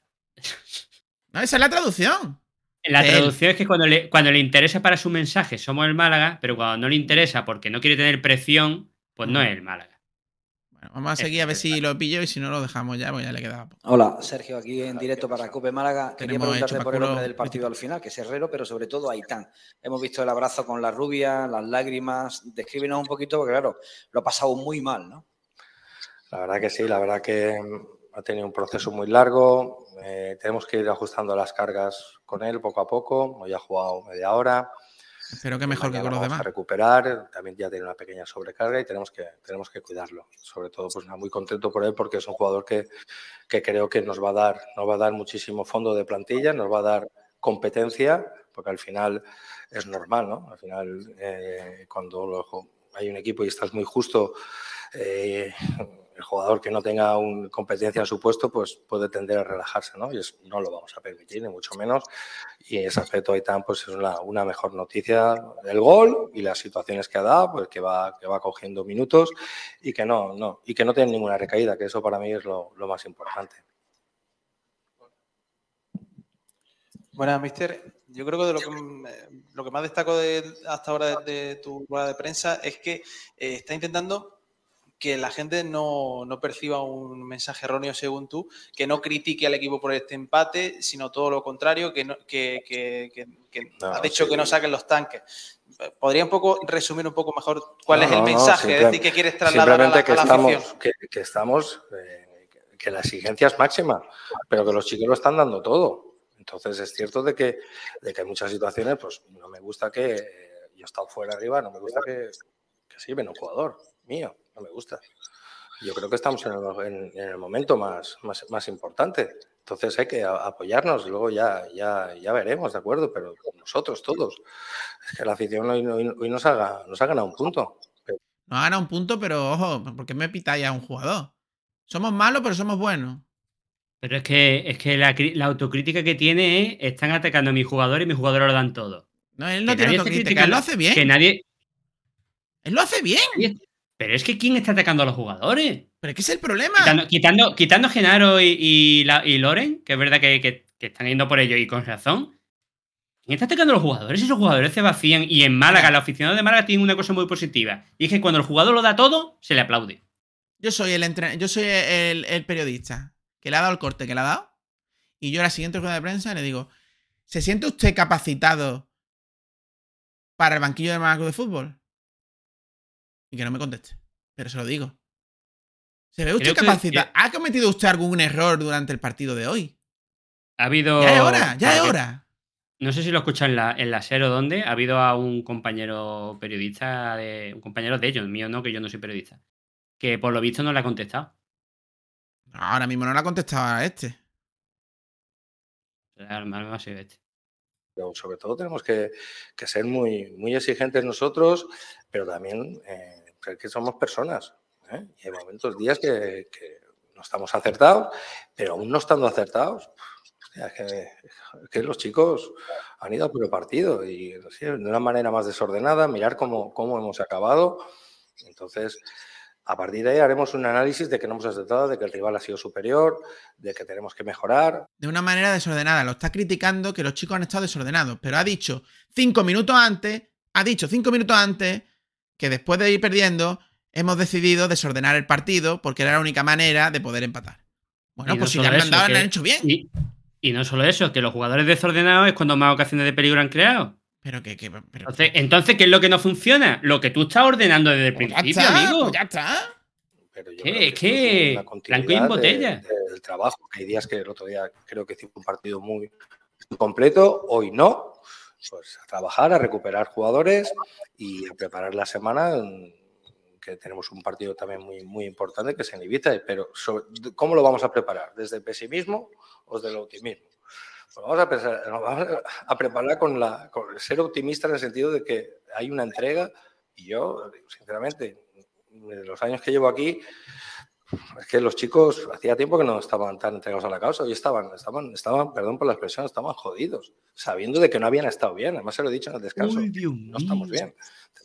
No, esa es la traducción. La de él. traducción es que cuando le, cuando le interesa para su mensaje somos el Málaga, pero cuando no le interesa porque no quiere tener presión, pues no es el Málaga. Bueno, vamos a seguir a ver si lo pillo y si no lo dejamos ya, pues ya le quedaba poco. Hola, Sergio, aquí en directo para Cope Málaga. Quería Tenemos preguntarte hecho por el hombre del partido al final, que es Herrero, pero sobre todo Aitán. Hemos visto el abrazo con la rubia, las lágrimas. Descríbenos un poquito, porque claro, lo ha pasado muy mal, ¿no? La verdad que sí, la verdad que ha tenido un proceso muy largo. eh, tenemos que ir ajustando las cargas con él poco a poco. Hoy ha jugado media hora. Espero que mejor que con los demás. a recuperar. También ya tiene una pequeña sobrecarga y tenemos que, tenemos que cuidarlo. Sobre todo, pues muy contento por él porque es un jugador que, que creo que nos va a dar, nos va a dar muchísimo fondo de plantilla, nos va a dar competencia, porque al final es normal, ¿no? Al final, eh, cuando lo- hay un equipo y estás muy justo, eh, el jugador que no tenga un, competencia en su puesto, pues puede tender a relajarse, ¿no? Y es- no lo vamos a permitir, ni mucho menos. Y en ese aspecto, Aitán, pues es una, una mejor noticia el gol y las situaciones que ha dado, pues que va, que va cogiendo minutos y que no, no, y que no tiene ninguna recaída, que eso para mí es lo, lo más importante. Buenas, mister. Yo creo que de lo que, lo que más destaco de- hasta ahora de, de tu rueda de prensa es que eh, está intentando que la gente no, no perciba un mensaje erróneo según tú, que no critique al equipo por este empate, sino todo lo contrario, que, no, que, que, que- No, has dicho sí. que no saquen los tanques. ¿Podría un poco resumir un poco mejor cuál es el mensaje? es decir, que quieres trasladar a la, que a la estamos, afición. que, estamos eh, que- la exigencia es máxima, pero que los chicos lo están dando todo. Entonces es cierto de que, de que hay muchas situaciones, pues no me gusta que eh, yo he estado fuera arriba, no me gusta que, que sí, ven un jugador mío, no me gusta. Yo creo que estamos en el, en- en el momento más, más, más importante. Entonces hay que a- apoyarnos, luego ya, ya, ya veremos, ¿de acuerdo? Pero nosotros todos. Es que la afición hoy, hoy- hoy nos, haga, nos ha ganado un punto. Nos gana un punto, pero ojo, ¿por qué me pitáis a un jugador? Somos malos, pero somos buenos. Pero es que, es que la, autocrítica que tiene es, están atacando a mi jugador y mis jugadores lo dan todo. No, él no Que tiene autocrítica, él lo hace bien. Que nadie... Él lo hace bien. Pero es que ¿quién está atacando a los jugadores? Pero es que es el problema. Quitando, quitando, quitando a Genaro y, y, la- y Loren, que es verdad que, que- que están yendo por ello y con razón. ¿Quién está atacando a los jugadores? Esos jugadores se vacían. Y en Málaga, los aficionados de Málaga tienen una cosa muy positiva. Y es que cuando el jugador lo da todo, se le aplaude. Yo soy el entren- yo soy el, el periodista que le ha dado el corte que le ha dado. Y yo a la siguiente rueda de prensa le digo: ¿Se siente usted capacitado para el banquillo de Málaga de Fútbol? Y que no me conteste. Pero se lo digo. ¿Se ve usted? ¿Ha cometido usted algún error durante el partido de hoy? Ha habido. Ya es hora, ya es hora. No sé si lo escuchan en la, en la SER o dónde. Ha habido a un compañero periodista, de, un compañero de ellos, mío no, que yo no soy periodista. Que por lo visto no le ha contestado. Ahora mismo no le ha contestado a este. Ha sido este. Pero sobre todo tenemos que, que ser muy, muy exigentes nosotros, pero también eh, creer que somos personas. ¿eh? Y hay momentos, días que, que no estamos acertados, pero aún no estando acertados, es que, que los chicos han ido a puro partido y de una manera más desordenada, mirar cómo, cómo hemos acabado. Entonces, a partir de ahí haremos un análisis de que no hemos acertado, de que el rival ha sido superior, de que tenemos que mejorar. de una manera desordenada. Lo está criticando que los chicos han estado desordenados. Pero ha dicho cinco minutos antes, ha dicho cinco minutos antes que después de ir perdiendo, hemos decidido desordenar el partido porque era la única manera de poder empatar. Bueno, Y pues si ya han eso, mandado, que- lo han hecho bien. Y, y no solo eso, que los jugadores desordenados es cuando más ocasiones de peligro han creado. Pero que, que- pero- Entonces, entonces, ¿qué es lo que no funciona? Lo que tú estás ordenando desde el Pues ya principio, está, amigo. pues ya está. Pero yo ¿Qué? creo Es esto que blanco y en de- botella. de- del trabajo. Que hay días que el otro día creo que hicimos un partido muy completo, hoy no. Pues a trabajar, a recuperar jugadores y a preparar la semana, mm, que tenemos un partido también muy, muy importante que en Ibiza. Pero ¿cómo lo vamos a preparar? ¿Desde el pesimismo o desde el optimismo? Pues vamos a, pensar, vamos a preparar con, la, ser optimista en el sentido de que hay una entrega y yo, sinceramente, de los años que llevo aquí, es que los chicos hacía tiempo que no estaban tan entregados a la causa y estaban, estaban, estaban, perdón por la expresión, estaban jodidos, sabiendo de que no habían estado bien. Además se lo he dicho en el descanso, no estamos bien.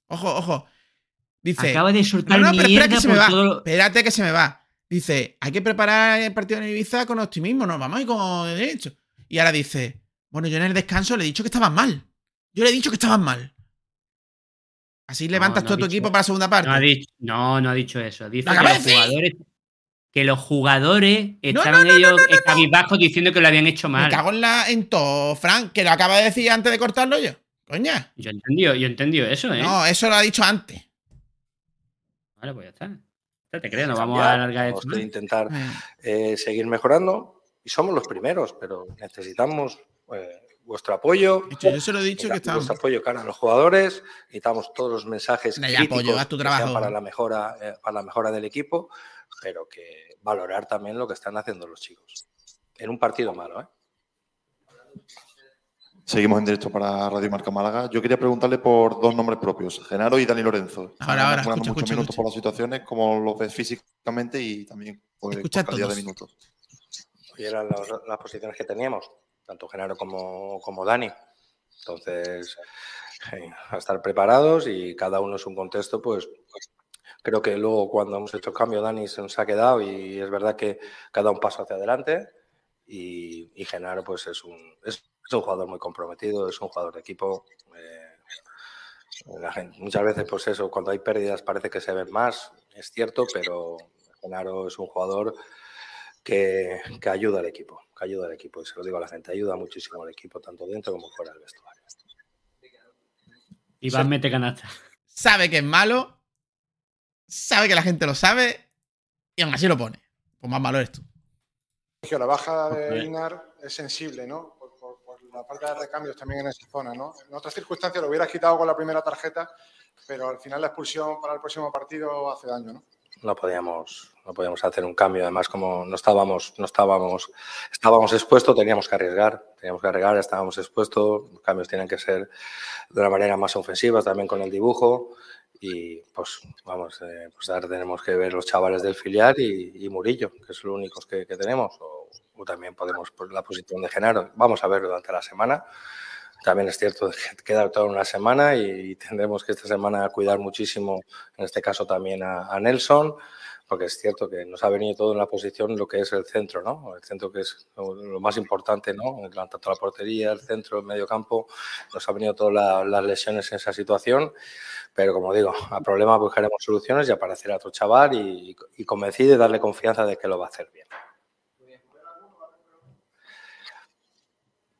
Ojo, ojo. Dice. Acaba de soltar no, no, pero espera que se me va. todo- Espérate que se me va. Dice, hay que preparar el partido en Ibiza con optimismo, no vamos a ir con derecho. Y ahora dice, Bueno, yo en el descanso le he dicho que estaban mal. Yo le he dicho que estaban mal. Así levantas no todo tu equipo para la segunda parte. No, ha dicho, no, no ha dicho eso. Dice ¿Lo que los jugadores, que los jugadores estaban no, no, ellos no, diciendo que lo habían hecho Me mal. cago en la en todo, Frank, que lo acaba de decir antes de cortarlo yo. Coña. Yo he entendido, yo he entendido eso, ¿eh? No, eso lo ha dicho antes. Vale, pues ya está. Ya te creo, no vamos cambiar, a alargar esto. que más. intentar Eh, eh, seguir mejorando y somos los primeros, pero necesitamos eh, vuestro apoyo. Yo, yo se lo he dicho que estaban Vuestro apoyo cara a los jugadores, necesitamos todos los mensajes críticos apoyo, haz tu que sean trabajo. para la mejora, eh, para la mejora del equipo, pero que valorar también lo que están haciendo los chicos. En un partido malo, ¿eh? Seguimos en directo para Radio Marca Málaga. Yo quería preguntarle por dos nombres propios, Genaro y Dani Lorenzo. Ahora, ahora, escucha, muchos escucha, minutos por las situaciones, como los ves físicamente y también por, Escucha por calidad todos. de minutos. Y eran las, las posiciones que teníamos, tanto Genaro como, como Dani. Entonces, eh, a estar preparados y cada uno es un contexto, pues creo que luego cuando hemos hecho el cambio, Dani se nos ha quedado y es verdad que cada un paso hacia adelante y, y Genaro pues es un, es, es un jugador muy comprometido, es un jugador de equipo. eh, la gente- muchas veces, pues eso, cuando hay pérdidas parece que se ven más, es cierto, pero Genaro es un jugador que, que ayuda al equipo, que ayuda al equipo, y se lo digo a la gente, ayuda muchísimo al equipo, tanto dentro como fuera del vestuario. Iván mete canasta. Sabe que es malo. Sabe que la gente lo sabe. Y aún así lo pone. Pues más malo eres tú. Sergio, la baja de. Inar es sensible, ¿no? Por, por- por la parte de recambios también en esa zona, ¿no? En otras circunstancias lo hubieras quitado con la primera tarjeta, pero al final la expulsión para el próximo partido hace daño, ¿no? No podíamos, no podíamos hacer un cambio, además como no estábamos, no estábamos, estábamos expuestos, teníamos que arriesgar, teníamos que arriesgar, estábamos expuestos, los cambios tienen que ser de una manera más ofensiva, también con el dibujo, y pues vamos, eh, pues ahora tenemos que ver los chavales del filial y, y Murillo, que es los únicos que, que tenemos, o, o también podemos por la posición de Genaro. Vamos a ver durante la semana. También es cierto que queda toda una semana y tendremos que esta semana cuidar muchísimo, en este caso también a, a Nelson, porque es cierto que nos ha venido todo en la posición lo que es el centro, ¿no? El centro que es lo, más importante, ¿no? Tanto la portería, el centro, el medio campo, nos ha venido todas la- las lesiones en esa situación, pero como digo, al problema buscaremos soluciones y aparecerá otro chaval y, y y darle confianza de que lo va a hacer bien.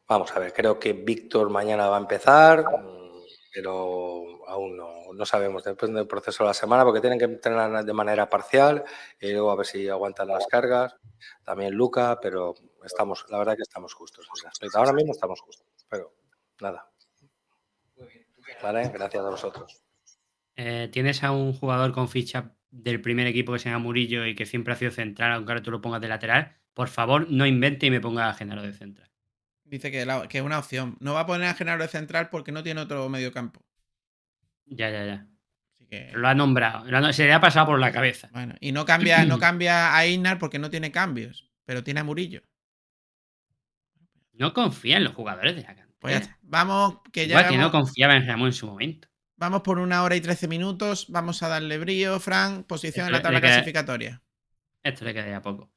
Vamos a ver, creo que Víctor mañana va a empezar, pero aún no, no sabemos, depende del proceso de la semana, porque tienen que entrenar de manera parcial y luego a ver si aguantan las cargas. También Luca, pero estamos, la verdad que estamos justos. Ahora mismo estamos justos, pero nada. Vale, gracias a vosotros. Eh, ¿Tienes a un jugador con ficha del primer equipo que se llama Murillo y que siempre ha sido central, aunque ahora tú lo pongas de lateral? Por favor, no invente y me ponga a Genaro de central. Dice que, la- que es una opción. No va a poner a Genaro de central porque no tiene otro medio campo. Ya, ya, ya. que- Lo ha nombrado. lo ha- se le ha pasado por la cabeza. Bueno, y no cambia, no cambia a Inar porque no tiene cambios, pero tiene a Murillo. No confía en los jugadores de la cantera. Pues ya está. Vamos, que ya Igual que no confiaba en Ramón en su momento. vamos por una hora y trece minutos. Vamos a darle brío, Fran. Posición en la tabla queda- clasificatoria. Esto le queda ya poco.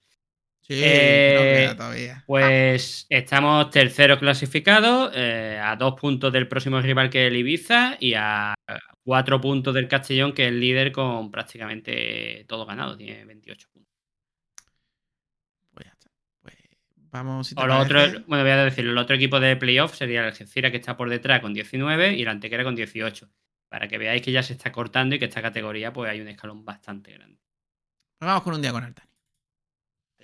Sí, Eh, no todavía. Pues estamos terceros clasificados, eh, a dos puntos del próximo rival que es el Ibiza y a cuatro puntos del Castellón, que es el líder con prácticamente todo ganado, tiene 28 puntos. Vamos, si te O lo otro, bueno, voy a decirlo, el otro equipo de playoff sería el Algeciras que está por detrás con 19 y el Antequera con 18. Para que veáis que ya se está cortando y que esta categoría pues hay un escalón bastante grande. Pues vamos con un día con Altani.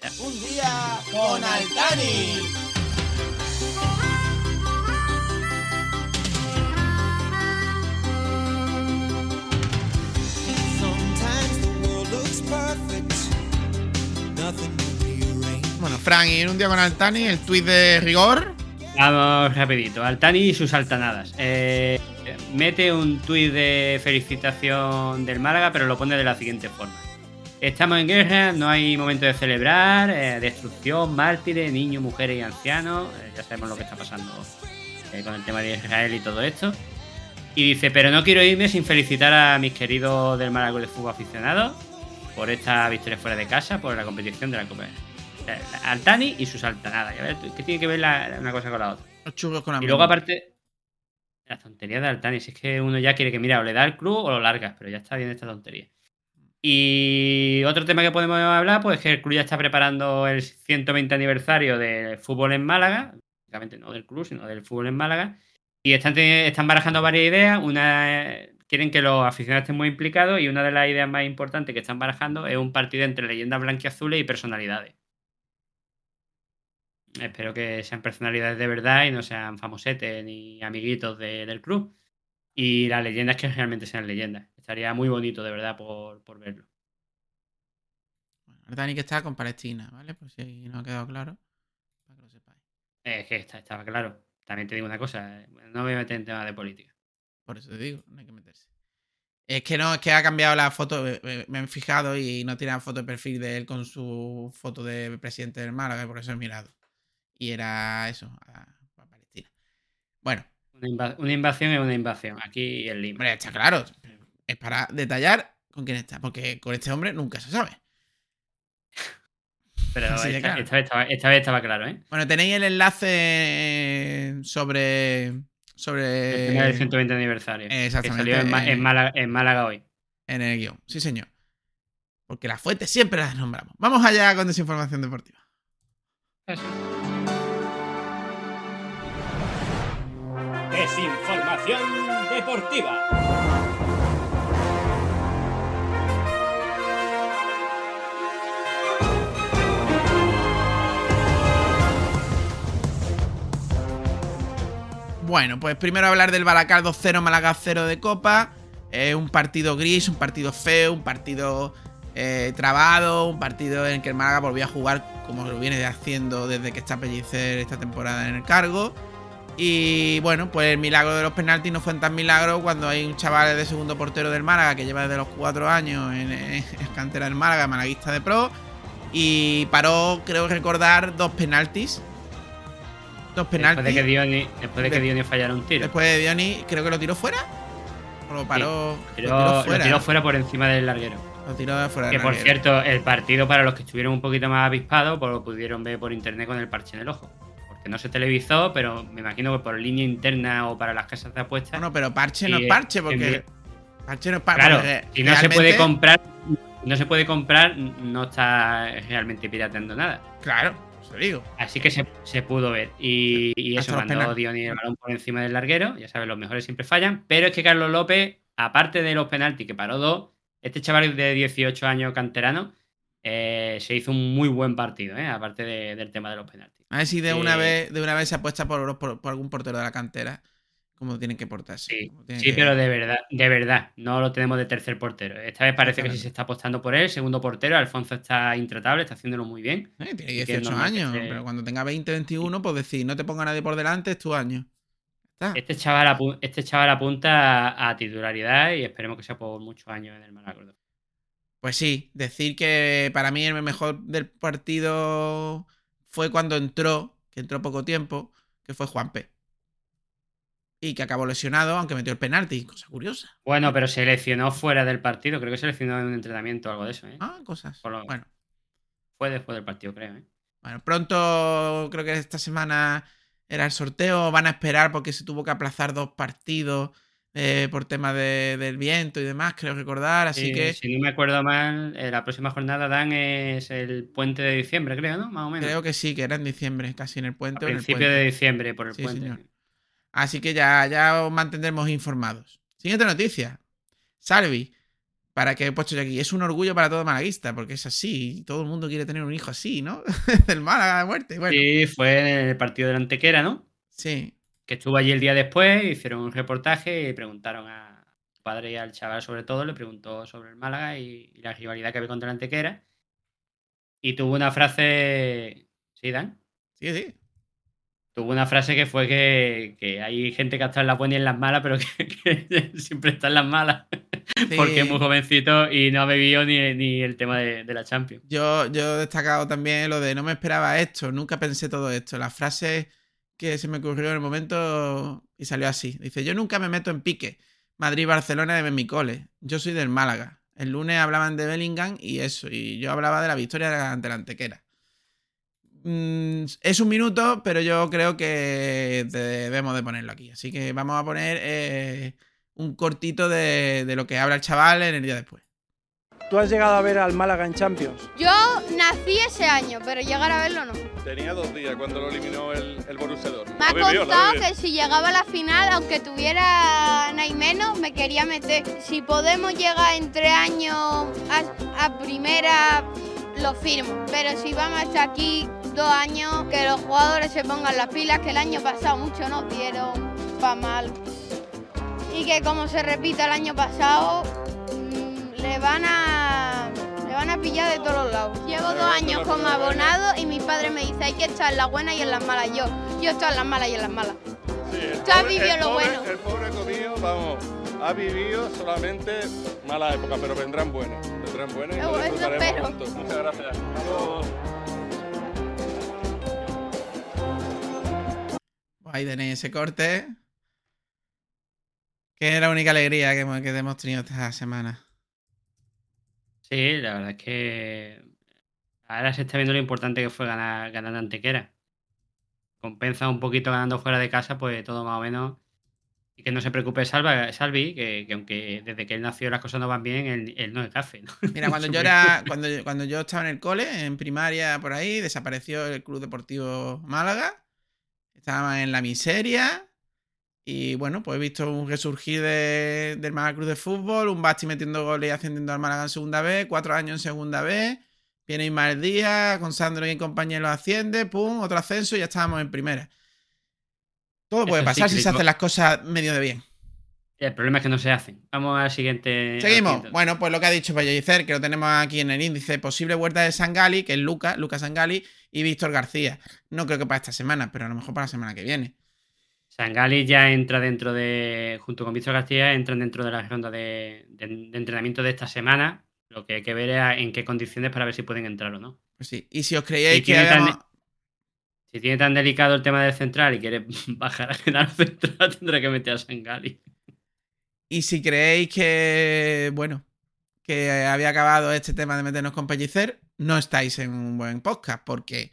Un día con Altani. Sometimes the world looks perfect. Nothing to rearrange. Bueno, Fran, y en un día con Altani, el tuit de rigor. Vamos rapidito. Altani y sus altanadas. Eh, mete un tuit de felicitación del Málaga, pero lo pone de la siguiente forma. Estamos en guerra, no hay momento de celebrar, eh, destrucción, mártires, niños, mujeres y ancianos. Eh, ya sabemos lo que está pasando eh, con el tema de Israel y todo esto. Y dice, pero no quiero irme sin felicitar a mis queridos del Club de Fútbol aficionados por esta victoria fuera de casa, por la competición de la Copa. Altani y sus altanadas. ¿Qué tiene que ver la- una cosa con la otra? Los con Y hambre. luego, aparte, las tonterías de Altani, si es que uno ya quiere que, mira, o le da el club o lo largas, pero ya está bien esta tontería. Y otro tema que podemos hablar, pues que el club ya está preparando el 120 aniversario del fútbol en Málaga, básicamente no del club, sino del fútbol en Málaga, y están, están barajando varias ideas. Una quieren que los aficionados estén muy implicados y una de las ideas más importantes que están barajando es un partido entre leyendas blanquiazules y personalidades. Espero que sean personalidades de verdad y no sean famosetes ni amiguitos de- del club. Y las leyendas que realmente sean leyendas. Estaría muy bonito, de verdad, por, por verlo. Dani que está con Palestina, ¿vale? Pues si no ha quedado claro. para que lo sepáis. Es que está- estaba claro. También te digo una cosa, eh, no me voy a meter en temas de política. Por eso te digo, no hay que meterse. Es que no, es que ha cambiado la foto, me he fijado y no tiene la foto de perfil de él con su foto de presidente del Málaga, por eso he mirado. Y era eso, a, a Palestina. Bueno, Una, inva- una invasión es una invasión. Aquí en Lima. hombre, está claro. Es para detallar con quién está, porque con este hombre nunca se sabe. Pero esta, claro. esta vez estaba, esta vez estaba claro, ¿eh? Bueno, tenéis el enlace sobre. sobre. El tema del 120 aniversario. Que Exactamente. salió en, Málaga, en Málaga hoy. En el guion, sí, señor. Porque las fuentes siempre las nombramos. Vamos allá con desinformación deportiva. Desinformación deportiva. Bueno, pues primero hablar del Baracaldo 0 Málaga 0 de Copa. Eh, un partido gris, un partido feo, un partido eh, trabado, un partido en el que el Málaga volvió a jugar como lo viene haciendo desde que está Pellicer esta temporada en el cargo. Y bueno, pues el milagro de los penaltis no fue tan milagro cuando hay un chaval de segundo portero del Málaga que lleva desde los cuatro años en, en cantera del Málaga, malaguista de pro. Y paró, creo recordar, dos penaltis. Dos penaltis. Después de que Dioni, después de que Dioni fallara un tiro. Después de Dioni, creo que lo tiró fuera. O lo paró. Sí, lo tiró, lo fuera. tiró fuera por encima del larguero. Lo tiró fuera Que por larguero. cierto, el partido para los que estuvieron un poquito más avispados, pues lo pudieron ver por internet con el parche en el ojo. Porque no se televisó, pero me imagino que por línea interna o para las casas de apuestas. No, pero parche no es parche, porque. Parche no es parche. Claro, porque si no se puede comprar, no se puede comprar, no está realmente pirateando nada. Claro, digo. Así que se, se pudo ver. Y, y eso, mandó. Dioni el balón por encima del larguero. Ya sabes, los mejores siempre fallan. Pero es que Carlos López, aparte de los penaltis que paró dos, este chaval de 18 años canterano, eh, se hizo un muy buen partido, ¿eh? aparte de- del tema de los penaltis. A ver si de una Eh, vez, de una vez se apuesta por, por- por algún portero de la cantera. Como tienen que portarse. Sí, que- pero de verdad, de verdad, no lo tenemos de tercer portero. Esta vez parece que sí se está apostando por él. Segundo portero, Alfonso está intratable, está haciéndolo muy bien. Eh, tiene Así que es 18 normal que años, pero cuando tenga 20, 21, pues decir, no te ponga nadie por delante, es tu año. Está. Este chaval, apu- este chaval apunta a, a titularidad y esperemos que sea por muchos años en el Málaga. Pues sí, decir que para mí el mejor del partido fue cuando entró, que entró poco tiempo, que fue Juanpe. Y que acabó lesionado, aunque metió el penalti, cosa curiosa. Bueno, pero se lesionó fuera del partido. Creo que se lesionó en un entrenamiento o algo de eso. ¿eh? Ah, cosas. Lo- Bueno. Fue después del partido, creo. ¿eh? Bueno, pronto, creo que esta semana era el sorteo, van a esperar porque se tuvo que aplazar dos partidos eh, por tema de- del viento y demás, creo recordar, así que Si no me acuerdo mal, eh, la próxima jornada, Dan, es el puente de diciembre, creo, ¿no? Más o menos. creo que sí, que era en diciembre, casi en el puente. A o en el principio puente. de diciembre, por el Sí, puente. señor. Así que ya, ya os mantendremos informados. Siguiente noticia. Salvi, para que he puesto yo aquí, es un orgullo para todo malaguista, porque es así, todo el mundo quiere tener un hijo así, ¿no? Del Málaga de muerte. Bueno, Sí, fue en el partido de la Antequera, ¿no? Sí. Que estuvo allí el día después, hicieron un reportaje y preguntaron a padre y al chaval sobre todo, le preguntó sobre el Málaga y, y la rivalidad que había contra la Antequera. Y tuvo una frase... ¿Sí, Dan? Sí, sí. Tuvo una frase que fue que, que hay gente que ha estado en las buenas y en las malas, pero que, que siempre está en las malas. Porque es muy jovencito y no ha bebido ni, ni el tema de, de la Champions. Yo, yo he destacado también lo de no me esperaba esto, nunca pensé todo esto. La frase que se me ocurrió en el momento y salió así. Dice, yo nunca me meto en pique. Madrid-Barcelona de mi cole. Yo soy del Málaga. El lunes hablaban de Bellingham y eso, y yo hablaba de la victoria ante la Antequera. Mm, es un minuto, pero yo creo que debemos de ponerlo aquí. Así que vamos a poner eh, un cortito de, de lo que habla el chaval en el día después. ¿Tú has llegado a ver al Málaga en Champions? Yo nací ese año, pero llegar a verlo no. Tenía dos días cuando lo eliminó el, el Borussia Dortmund. Me ha contado vivió. que si llegaba a la final, aunque tuviera nada y menos, me quería meter. Si podemos llegar en tres años a, a primera, lo firmo. Pero si vamos a estar aquí dos años, que los jugadores se pongan las pilas, que el año pasado mucho nos dieron pa' mal. Y que como se repita el año pasado, mm, le van a le van a pillar de todos los lados. Llevo dos años como abonado y mi padre me dice hay que estar en las buenas y en las malas. Yo, yo estoy en las malas y en las malas. Sí, Tú has vivido lo pobre- bueno. El pobre comido, vamos, ha vivido solamente mala época, pero vendrán buenas. Vendrán buenas y lo. Muchas gracias. Hasta luego. Pues ahí tenéis ese corte. Que es la única alegría que hemos, que hemos tenido esta semana. Sí, la verdad es que ahora se está viendo lo importante que fue ganar, ganar Antequera. Compensa un poquito ganando fuera de casa, pues todo más o menos. Y que no se preocupe Salva, Salvi, que, que aunque desde que él nació las cosas no van bien, él, él no es. ¿no? Mira, cuando yo era, cuando, cuando yo estaba en el cole, en primaria por ahí, desapareció el Club Deportivo Málaga. Estaba en la miseria. Y bueno, pues he visto un resurgir de- del Málaga Club de Fútbol, un Basti metiendo goles y ascendiendo al Málaga en segunda vez, cuatro años en segunda vez. Viene Ismael Díaz, con Sandro y compañía lo asciende, pum, otro ascenso y ya estábamos en primera. Todo puede Eso pasar sí, si se hacen las cosas medio de bien. El problema es que no se hacen. Vamos al siguiente. Seguimos. Bueno, pues lo que ha dicho Pellicer, que lo tenemos aquí en el índice, posible vuelta de Sangali, que es Lucas, Lucas Sangali y Víctor García. No creo que para esta semana, pero a lo mejor para la semana que viene. Sangali ya entra dentro de, junto con Víctor García, entran dentro de la ronda de, de- de entrenamiento de esta semana. Lo que hay que ver es en qué condiciones para ver si pueden entrar o no. Pues sí. Y si os creíais Si que tan, si tiene tan delicado el tema del central y quiere bajar a Genaro Central, tendrá que meter a Sangali. Y si creéis que, bueno, que había acabado este tema de meternos con Pellicer, no estáis en un buen podcast, porque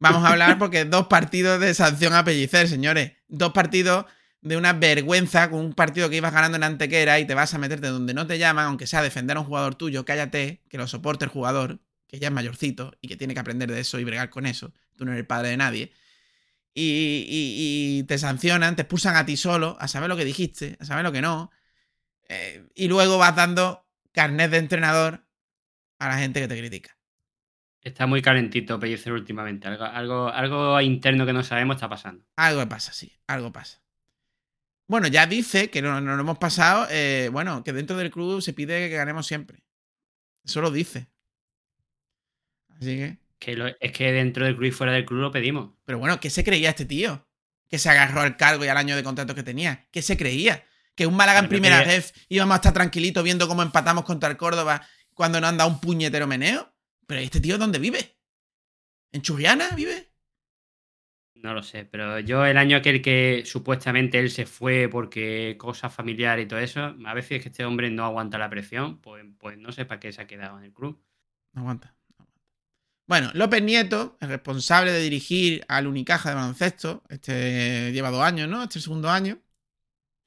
vamos a hablar porque dos partidos de sanción a Pellicer, señores. Dos partidos de una vergüenza con un partido que ibas ganando en Antequera y te vas a meterte donde no te llaman, aunque sea defender a un jugador tuyo, cállate, que lo soporte el jugador, que ya es mayorcito y que tiene que aprender de eso y bregar con eso. Tú no eres el padre de nadie. Y, y- y te sancionan, te expulsan a ti solo, a saber lo que dijiste, a saber lo que no. Eh, y luego vas dando carnet de entrenador a la gente que te critica. Está muy calentito Pellicer últimamente. Algo, algo, algo interno que no sabemos está pasando. Algo pasa, sí, algo pasa. Bueno, ya dice que no, no lo hemos pasado, eh, bueno, que dentro del club se pide que ganemos siempre. Eso lo dice. Así que... Que lo- es que dentro del club y fuera del club lo pedimos. Pero bueno, ¿qué se creía este tío? Que se agarró al cargo y al año de contrato que tenía. ¿Qué se creía? Que un Málaga en no primera vez íbamos a estar tranquilitos viendo cómo empatamos contra el Córdoba cuando nos han dado un puñetero meneo. Pero este tío, ¿dónde vive? ¿En Churriana vive? No lo sé, pero yo el año aquel que supuestamente él se fue porque cosas familiares y todo eso, a veces es que este hombre no aguanta la presión, pues, pues no sé para qué se ha quedado en el club. No aguanta. no. Bueno, López Nieto, el responsable de dirigir al Unicaja de baloncesto, este lleva dos años, ¿no? Este es el segundo año.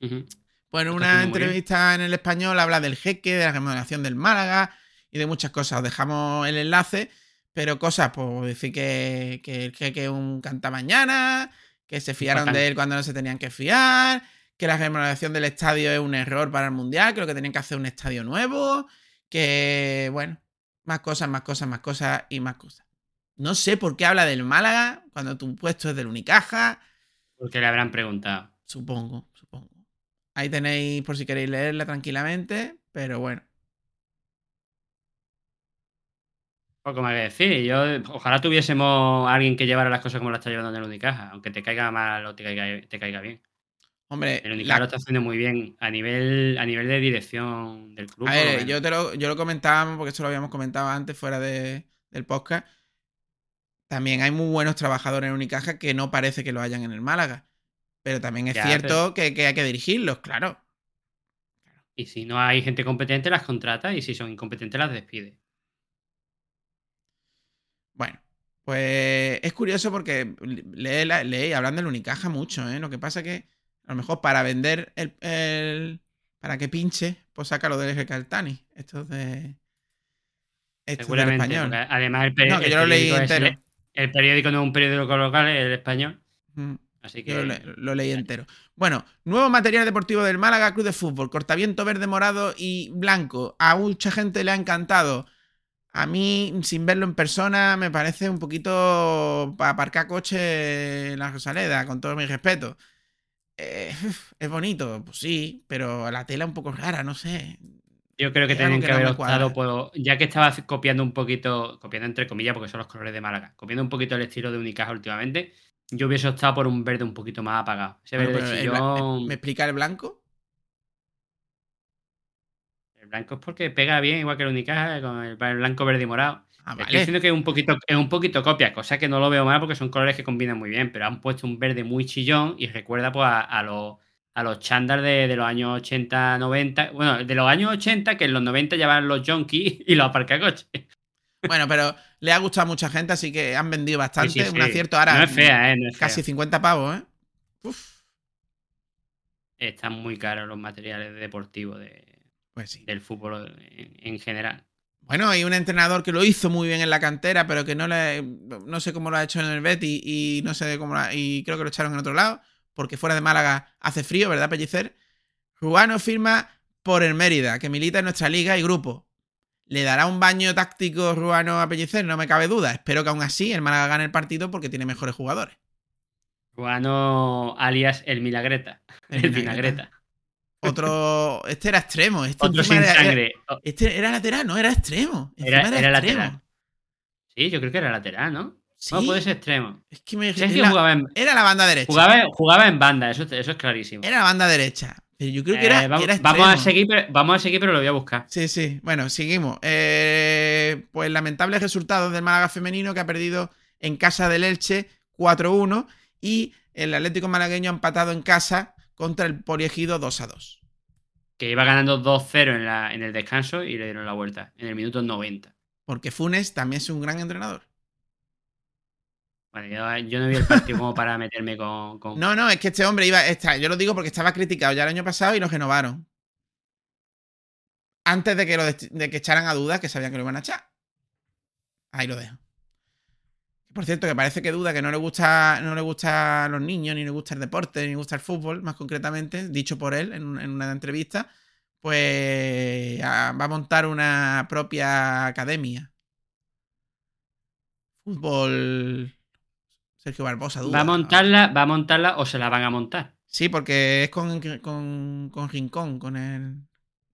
Ujú. Pues en una entrevista en el español habla del jeque, de la remodelación del Málaga y de muchas cosas. Os dejamos el enlace, pero cosas, pues decir que, que el jeque es un cantamañana, que se fiaron de él cuando no se tenían que fiar, que la remodelación del estadio es un error para el Mundial, que lo que tenían que hacer es un estadio nuevo, que, bueno, más cosas, más cosas, más cosas y más cosas. No sé por qué habla del Málaga cuando tu puesto es del Unicaja. Porque le habrán preguntado. Supongo. Ahí tenéis por si queréis leerla tranquilamente, pero bueno. Poco más que decir. Yo, ojalá tuviésemos a alguien que llevara las cosas como las está llevando en el Unicaja, aunque te caiga mal o te caiga, te caiga bien. Hombre, El Unicaja la- lo está haciendo muy bien a nivel, a nivel de dirección del club. a ver, yo, te lo, yo lo comentábamos porque esto lo habíamos comentado antes fuera de- del podcast. También hay muy buenos trabajadores en Unicaja que no parece que lo hayan en el Málaga. Pero también es Ya, cierto que, que hay que dirigirlos, claro. Y si no hay gente competente, las contrata y si son incompetentes, las despide. Bueno, Pues es curioso porque lee, la- lee hablando del Unicaja mucho, ¿eh? Lo que pasa que a lo mejor para vender el, el- para que pinche, pues saca lo del Caltani. Esto es de. Esto es del Seguramente. español. Además, el, peri- No, que el yo lo leí periódico es el, el periódico no es un periódico local, es el español. Mm. Así que. lo, le- lo leí entero. Bueno, nuevo material deportivo del Málaga Club de Fútbol. Cortaviento verde, morado y blanco. A mucha gente le ha encantado. A mí, sin verlo en persona, me parece un poquito para aparcar coche en la Rosaleda, con todo mi respeto. Eh, es bonito, pues sí, pero la tela un poco rara, no sé. Yo creo que tenían que haber optado por. Ya que estaba copiando un poquito, copiando entre comillas, porque son los colores de Málaga, copiando un poquito el estilo de Unicaja últimamente, yo hubiese optado por un verde un poquito más apagado. Ese verde chillón. ¿Me explica el blanco? El blanco es porque pega bien, igual que el Unicaja, con el, el blanco, verde y morado. Ah, Estoy vale. diciendo que es un poquito, es un poquito copia, cosa que no lo veo mal porque son colores que combinan muy bien, pero han puesto un verde muy chillón y recuerda pues a, a los a los chándal de, de los años 80, 90. Bueno, de los años 80, que en los 90 llevaban los junkies y los aparcacoches. Bueno, pero le ha gustado a mucha gente, así que han vendido bastante. Sí, sí, Un acierto ahora. No es fea, ¿eh? No es Casi fea. 50 pavos, ¿eh? Están muy caros los materiales deportivos de, Pues del fútbol en, en general. Bueno, hay un entrenador que lo hizo muy bien en la cantera, pero que no le, no sé cómo lo ha hecho en el Betis y no sé cómo lo ha- y creo que lo echaron en otro lado, porque fuera de Málaga hace frío, ¿verdad, Pellicer? Rubano firma por el Mérida, que milita en nuestra liga y grupo. ¿Le dará un baño táctico Rubano a Pellicer? No me cabe duda. Espero que aún así el Málaga gane el partido porque tiene mejores jugadores. Cubano alias el Milagreta. El El, Vinagreta. Otro. Este era extremo. Este Otro sin era- sangre. Este era lateral, no, era extremo. Era, Encima era extremo. lateral. Sí, yo creo que era lateral, ¿no? Sí. No, puede ser extremo. Es que me Sergio era- jugaba en, Era la banda derecha. jugaba, jugaba en banda, eso, eso es clarísimo. Era la banda derecha. Pero yo creo que era, Eh, vamos, era vamos a seguir, pero- vamos a seguir, pero lo voy a buscar. Sí, sí. Bueno, seguimos. Eh, pues lamentables resultados del Málaga femenino que ha perdido en casa del Elche 4-1 y el Atlético malagueño ha empatado en casa contra el Poliegido 2-2. Que iba ganando 2-0 en, la- en el descanso y le dieron la vuelta en el minuto 90. Porque Funes también es un gran entrenador. Bueno, yo, no vi el partido como para meterme con. con- No, no, es que este hombre iba. yo lo digo porque estaba criticado ya el año pasado y lo renovaron. Antes de que, lo de que echaran a dudas que sabían que lo iban a echar. Ahí lo dejo. Por cierto, que parece que duda que no le gusta, no le gusta a los niños, ni le gusta el deporte, ni le gusta el fútbol, más concretamente, dicho por él en, en una entrevista, pues va a montar una propia academia. Fútbol. Sergio Barbosa, duda. ¿Va a montarla, va a montarla o se la van a montar? Sí, porque es con, con, con Rincón, con el.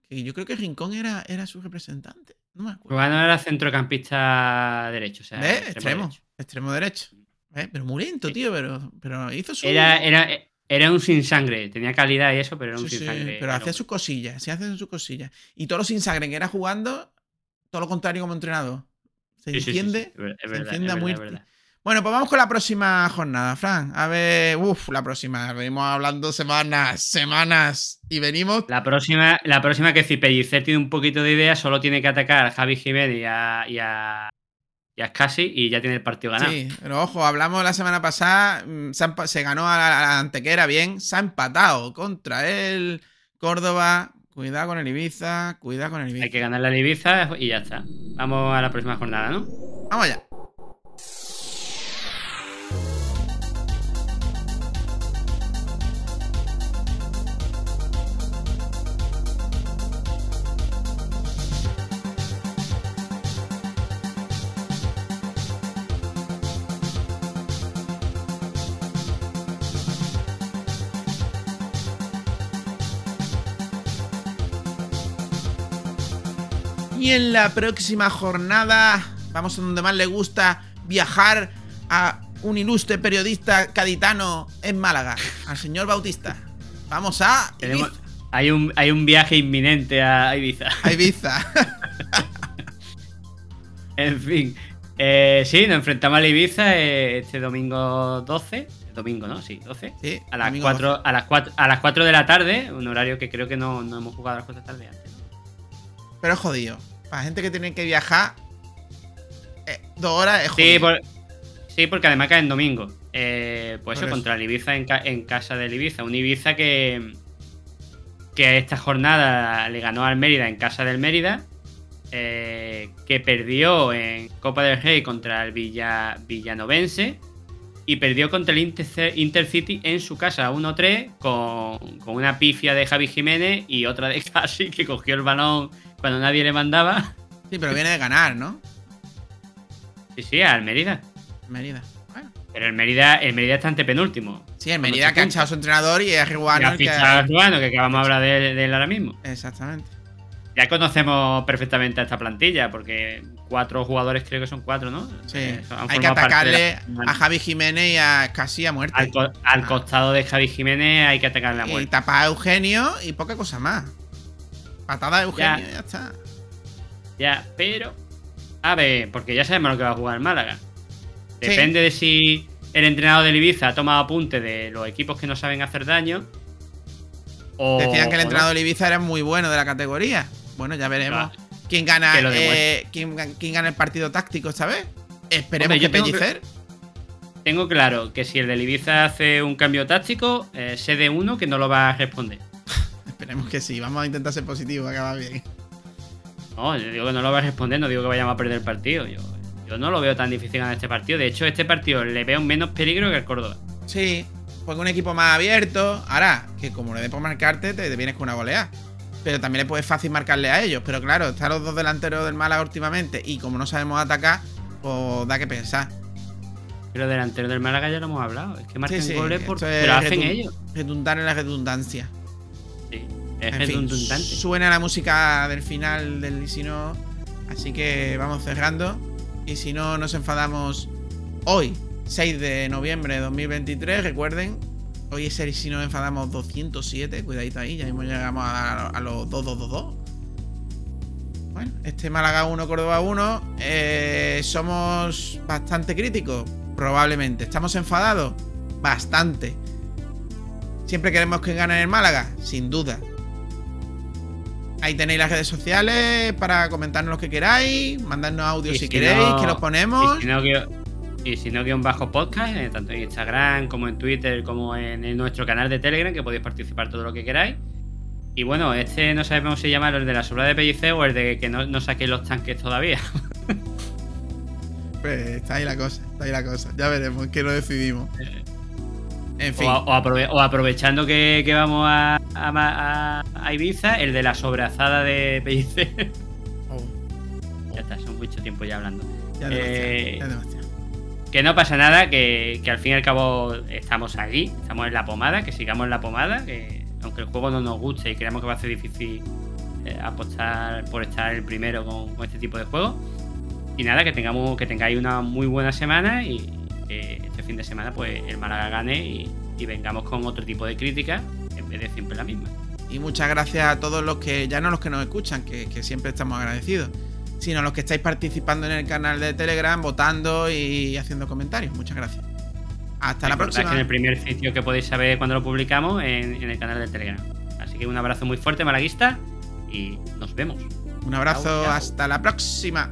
yo creo que Rincón era, era su representante. No me acuerdo. Rubano era centrocampista derecho. O sea, ¿Ves? extremo Extremo. derecho. Extremo derecho. Pero muy lento, tío, pero, pero hizo su. Era, era, era un sin sangre. Tenía calidad y eso, pero era un Sí, sin sí, sangre. pero hacía sus cosillas, sí hacía sus cosillas. Y todo lo sin sangre que era jugando, todo lo contrario como entrenador. ¿Se entiende? Se entiende a muerte. Bueno, pues vamos con la próxima jornada, Fran. A ver, uff, la próxima. Venimos hablando semanas, semanas. Y venimos. La próxima, la próxima que si Pellicer tiene un poquito de idea, solo tiene que atacar a Javi Jiménez y a, y a, y a Scassi y ya tiene el partido ganado. Sí, pero ojo, hablamos la semana pasada, mm, se, ganó a la, a la Antequera bien, se ha empatado contra el Córdoba. Cuidado con el Ibiza, cuidado con el Ibiza. Hay que ganar la Ibiza y ya está. Vamos a la próxima jornada, ¿no? Vamos allá. En la próxima jornada vamos a donde más le gusta viajar a un ilustre periodista caditano en Málaga, al señor Bautista. Vamos a Tenemos- hay, un, hay un viaje inminente a Ibiza. a Ibiza. En fin. Eh, sí, nos enfrentamos a la Ibiza eh, este domingo 12. Domingo, ¿no? Sí, 12. Sí, a las, domingo 4, a, las 4, a las 4 de la tarde, un horario que creo que no, no hemos jugado a las 4 de la tarde antes. Pero es jodido. Para gente que tiene que viajar, eh, dos horas es Sí, jodido. por- Sí, porque además cae en domingo. Eh, pues eso, eso. contra el Ibiza en, ca- en casa del Ibiza. Un Ibiza que, que esta jornada le ganó al Mérida en casa del Mérida. eh, que perdió en Copa del Rey contra el Villa, Villanovense. Y perdió contra el Inter- Intercity en su casa 1-3 con, con una pifia de Javi Jiménez y otra de Casi que cogió el balón cuando nadie le mandaba. Sí, pero viene de ganar, ¿no? Sí, sí, al Mérida. Mérida. Pero el Mérida, el Mérida está ante penúltimo. Sí, el Mérida que ha echado a su entrenador y es Y Riguano ha que fichado a Ruano, que acabamos de hablar de, de él ahora mismo. Exactamente. Ya conocemos perfectamente a esta plantilla, porque cuatro jugadores creo que son cuatro, ¿no? Sí. Eh, Hay que de atacarle la- a Javi Jiménez y a casi a muerte. al, co- al costado de Javi Jiménez hay que atacarle a Y muerte. tapar a Eugenio y poca cosa más. Patada de Eugenio y ya está. Ya, pero. A ver, porque ya sabemos lo que va a jugar el Málaga. Sí. Depende de si el entrenador del Ibiza ha tomado apunte de los equipos que no saben hacer daño. O, Decían que el no. entrenador de Ibiza era muy bueno de la categoría. Bueno, ya veremos Claro. Quién gana eh, quién, gan- quién gana el partido táctico vez. Esperemos Hombre, que tengo Pellicer. Tengo claro que si el del Ibiza hace un cambio táctico, eh, sé de uno que no lo va a responder. Esperemos que sí. Vamos a intentar ser positivos, acabar bien. No, yo digo que no lo va a responder, no digo que vayamos a perder el partido. Yo, yo no lo veo tan difícil ganar este partido. De hecho, este partido le veo menos peligro que el Córdoba. Sí, porque un equipo más abierto. Ahora, que como le dé por marcarte, te, te vienes con una goleada. Pero también le puede fácil marcarle a ellos. Pero claro, están los dos delanteros del Málaga últimamente. Y como no sabemos atacar, pues da que pensar. Pero delantero del Málaga ya lo hemos hablado. Es que marcan Sí, sí, goles por. es Pero hacen ellos. Redundar en la redundancia. Sí, es En fin, suena la música del final del Y si no. Así que vamos cerrando. Y si no, nos enfadamos hoy, 6 de noviembre de 2023. Recuerden, hoy es el si no enfadamos 207. Cuidadito ahí, ya mismo llegamos a, a los 2222. Bueno, este Málaga 1, Córdoba 1. eh, somos bastante críticos, probablemente. ¿Estamos enfadados? Bastante. ¿Siempre queremos que gane el Málaga? Sin duda. Ahí tenéis las redes sociales para comentarnos lo que queráis, mandarnos audio Y si, si queréis, no- que los ponemos. Si no, y si no, guion bajo podcast, eh, tanto en Instagram como en Twitter, como en, en nuestro canal de Telegram, que podéis participar todo lo que queráis. Y bueno, este no sabemos si llama el de la sobra de Pellicer o el de que no, no saquéis los tanques todavía. Pues está ahí la cosa, está ahí la cosa. Ya veremos, que lo decidimos. En fin. O, a- o aprove- o aprovechando que, que vamos a, a, a- a Ibiza, el de la sobrazada de Pellicer. Ya está, son mucho tiempo ya hablando. Ya demasiado, Eh, ya demasiado. Que no pasa nada, que, que al fin y al cabo estamos aquí, estamos en la pomada, que sigamos en la pomada, que aunque el juego no nos guste y creamos que va a ser difícil eh, apostar por estar el primero con, con este tipo de juegos. Y nada, que tengamos, que tengáis una muy buena semana y que este fin de semana pues el Málaga gane y, y vengamos con otro tipo de crítica en vez de siempre la misma. Y muchas gracias a todos los que, ya no los que nos escuchan, que, que siempre estamos agradecidos, sino a los que estáis participando en el canal de Telegram, votando y haciendo comentarios. Muchas gracias. Hasta la próxima. que en el primer sitio que podéis saber cuando lo publicamos en, en el canal de Telegram. Así que un abrazo muy fuerte, malaguista, y nos vemos. Un abrazo, Chao, chao. hasta la próxima.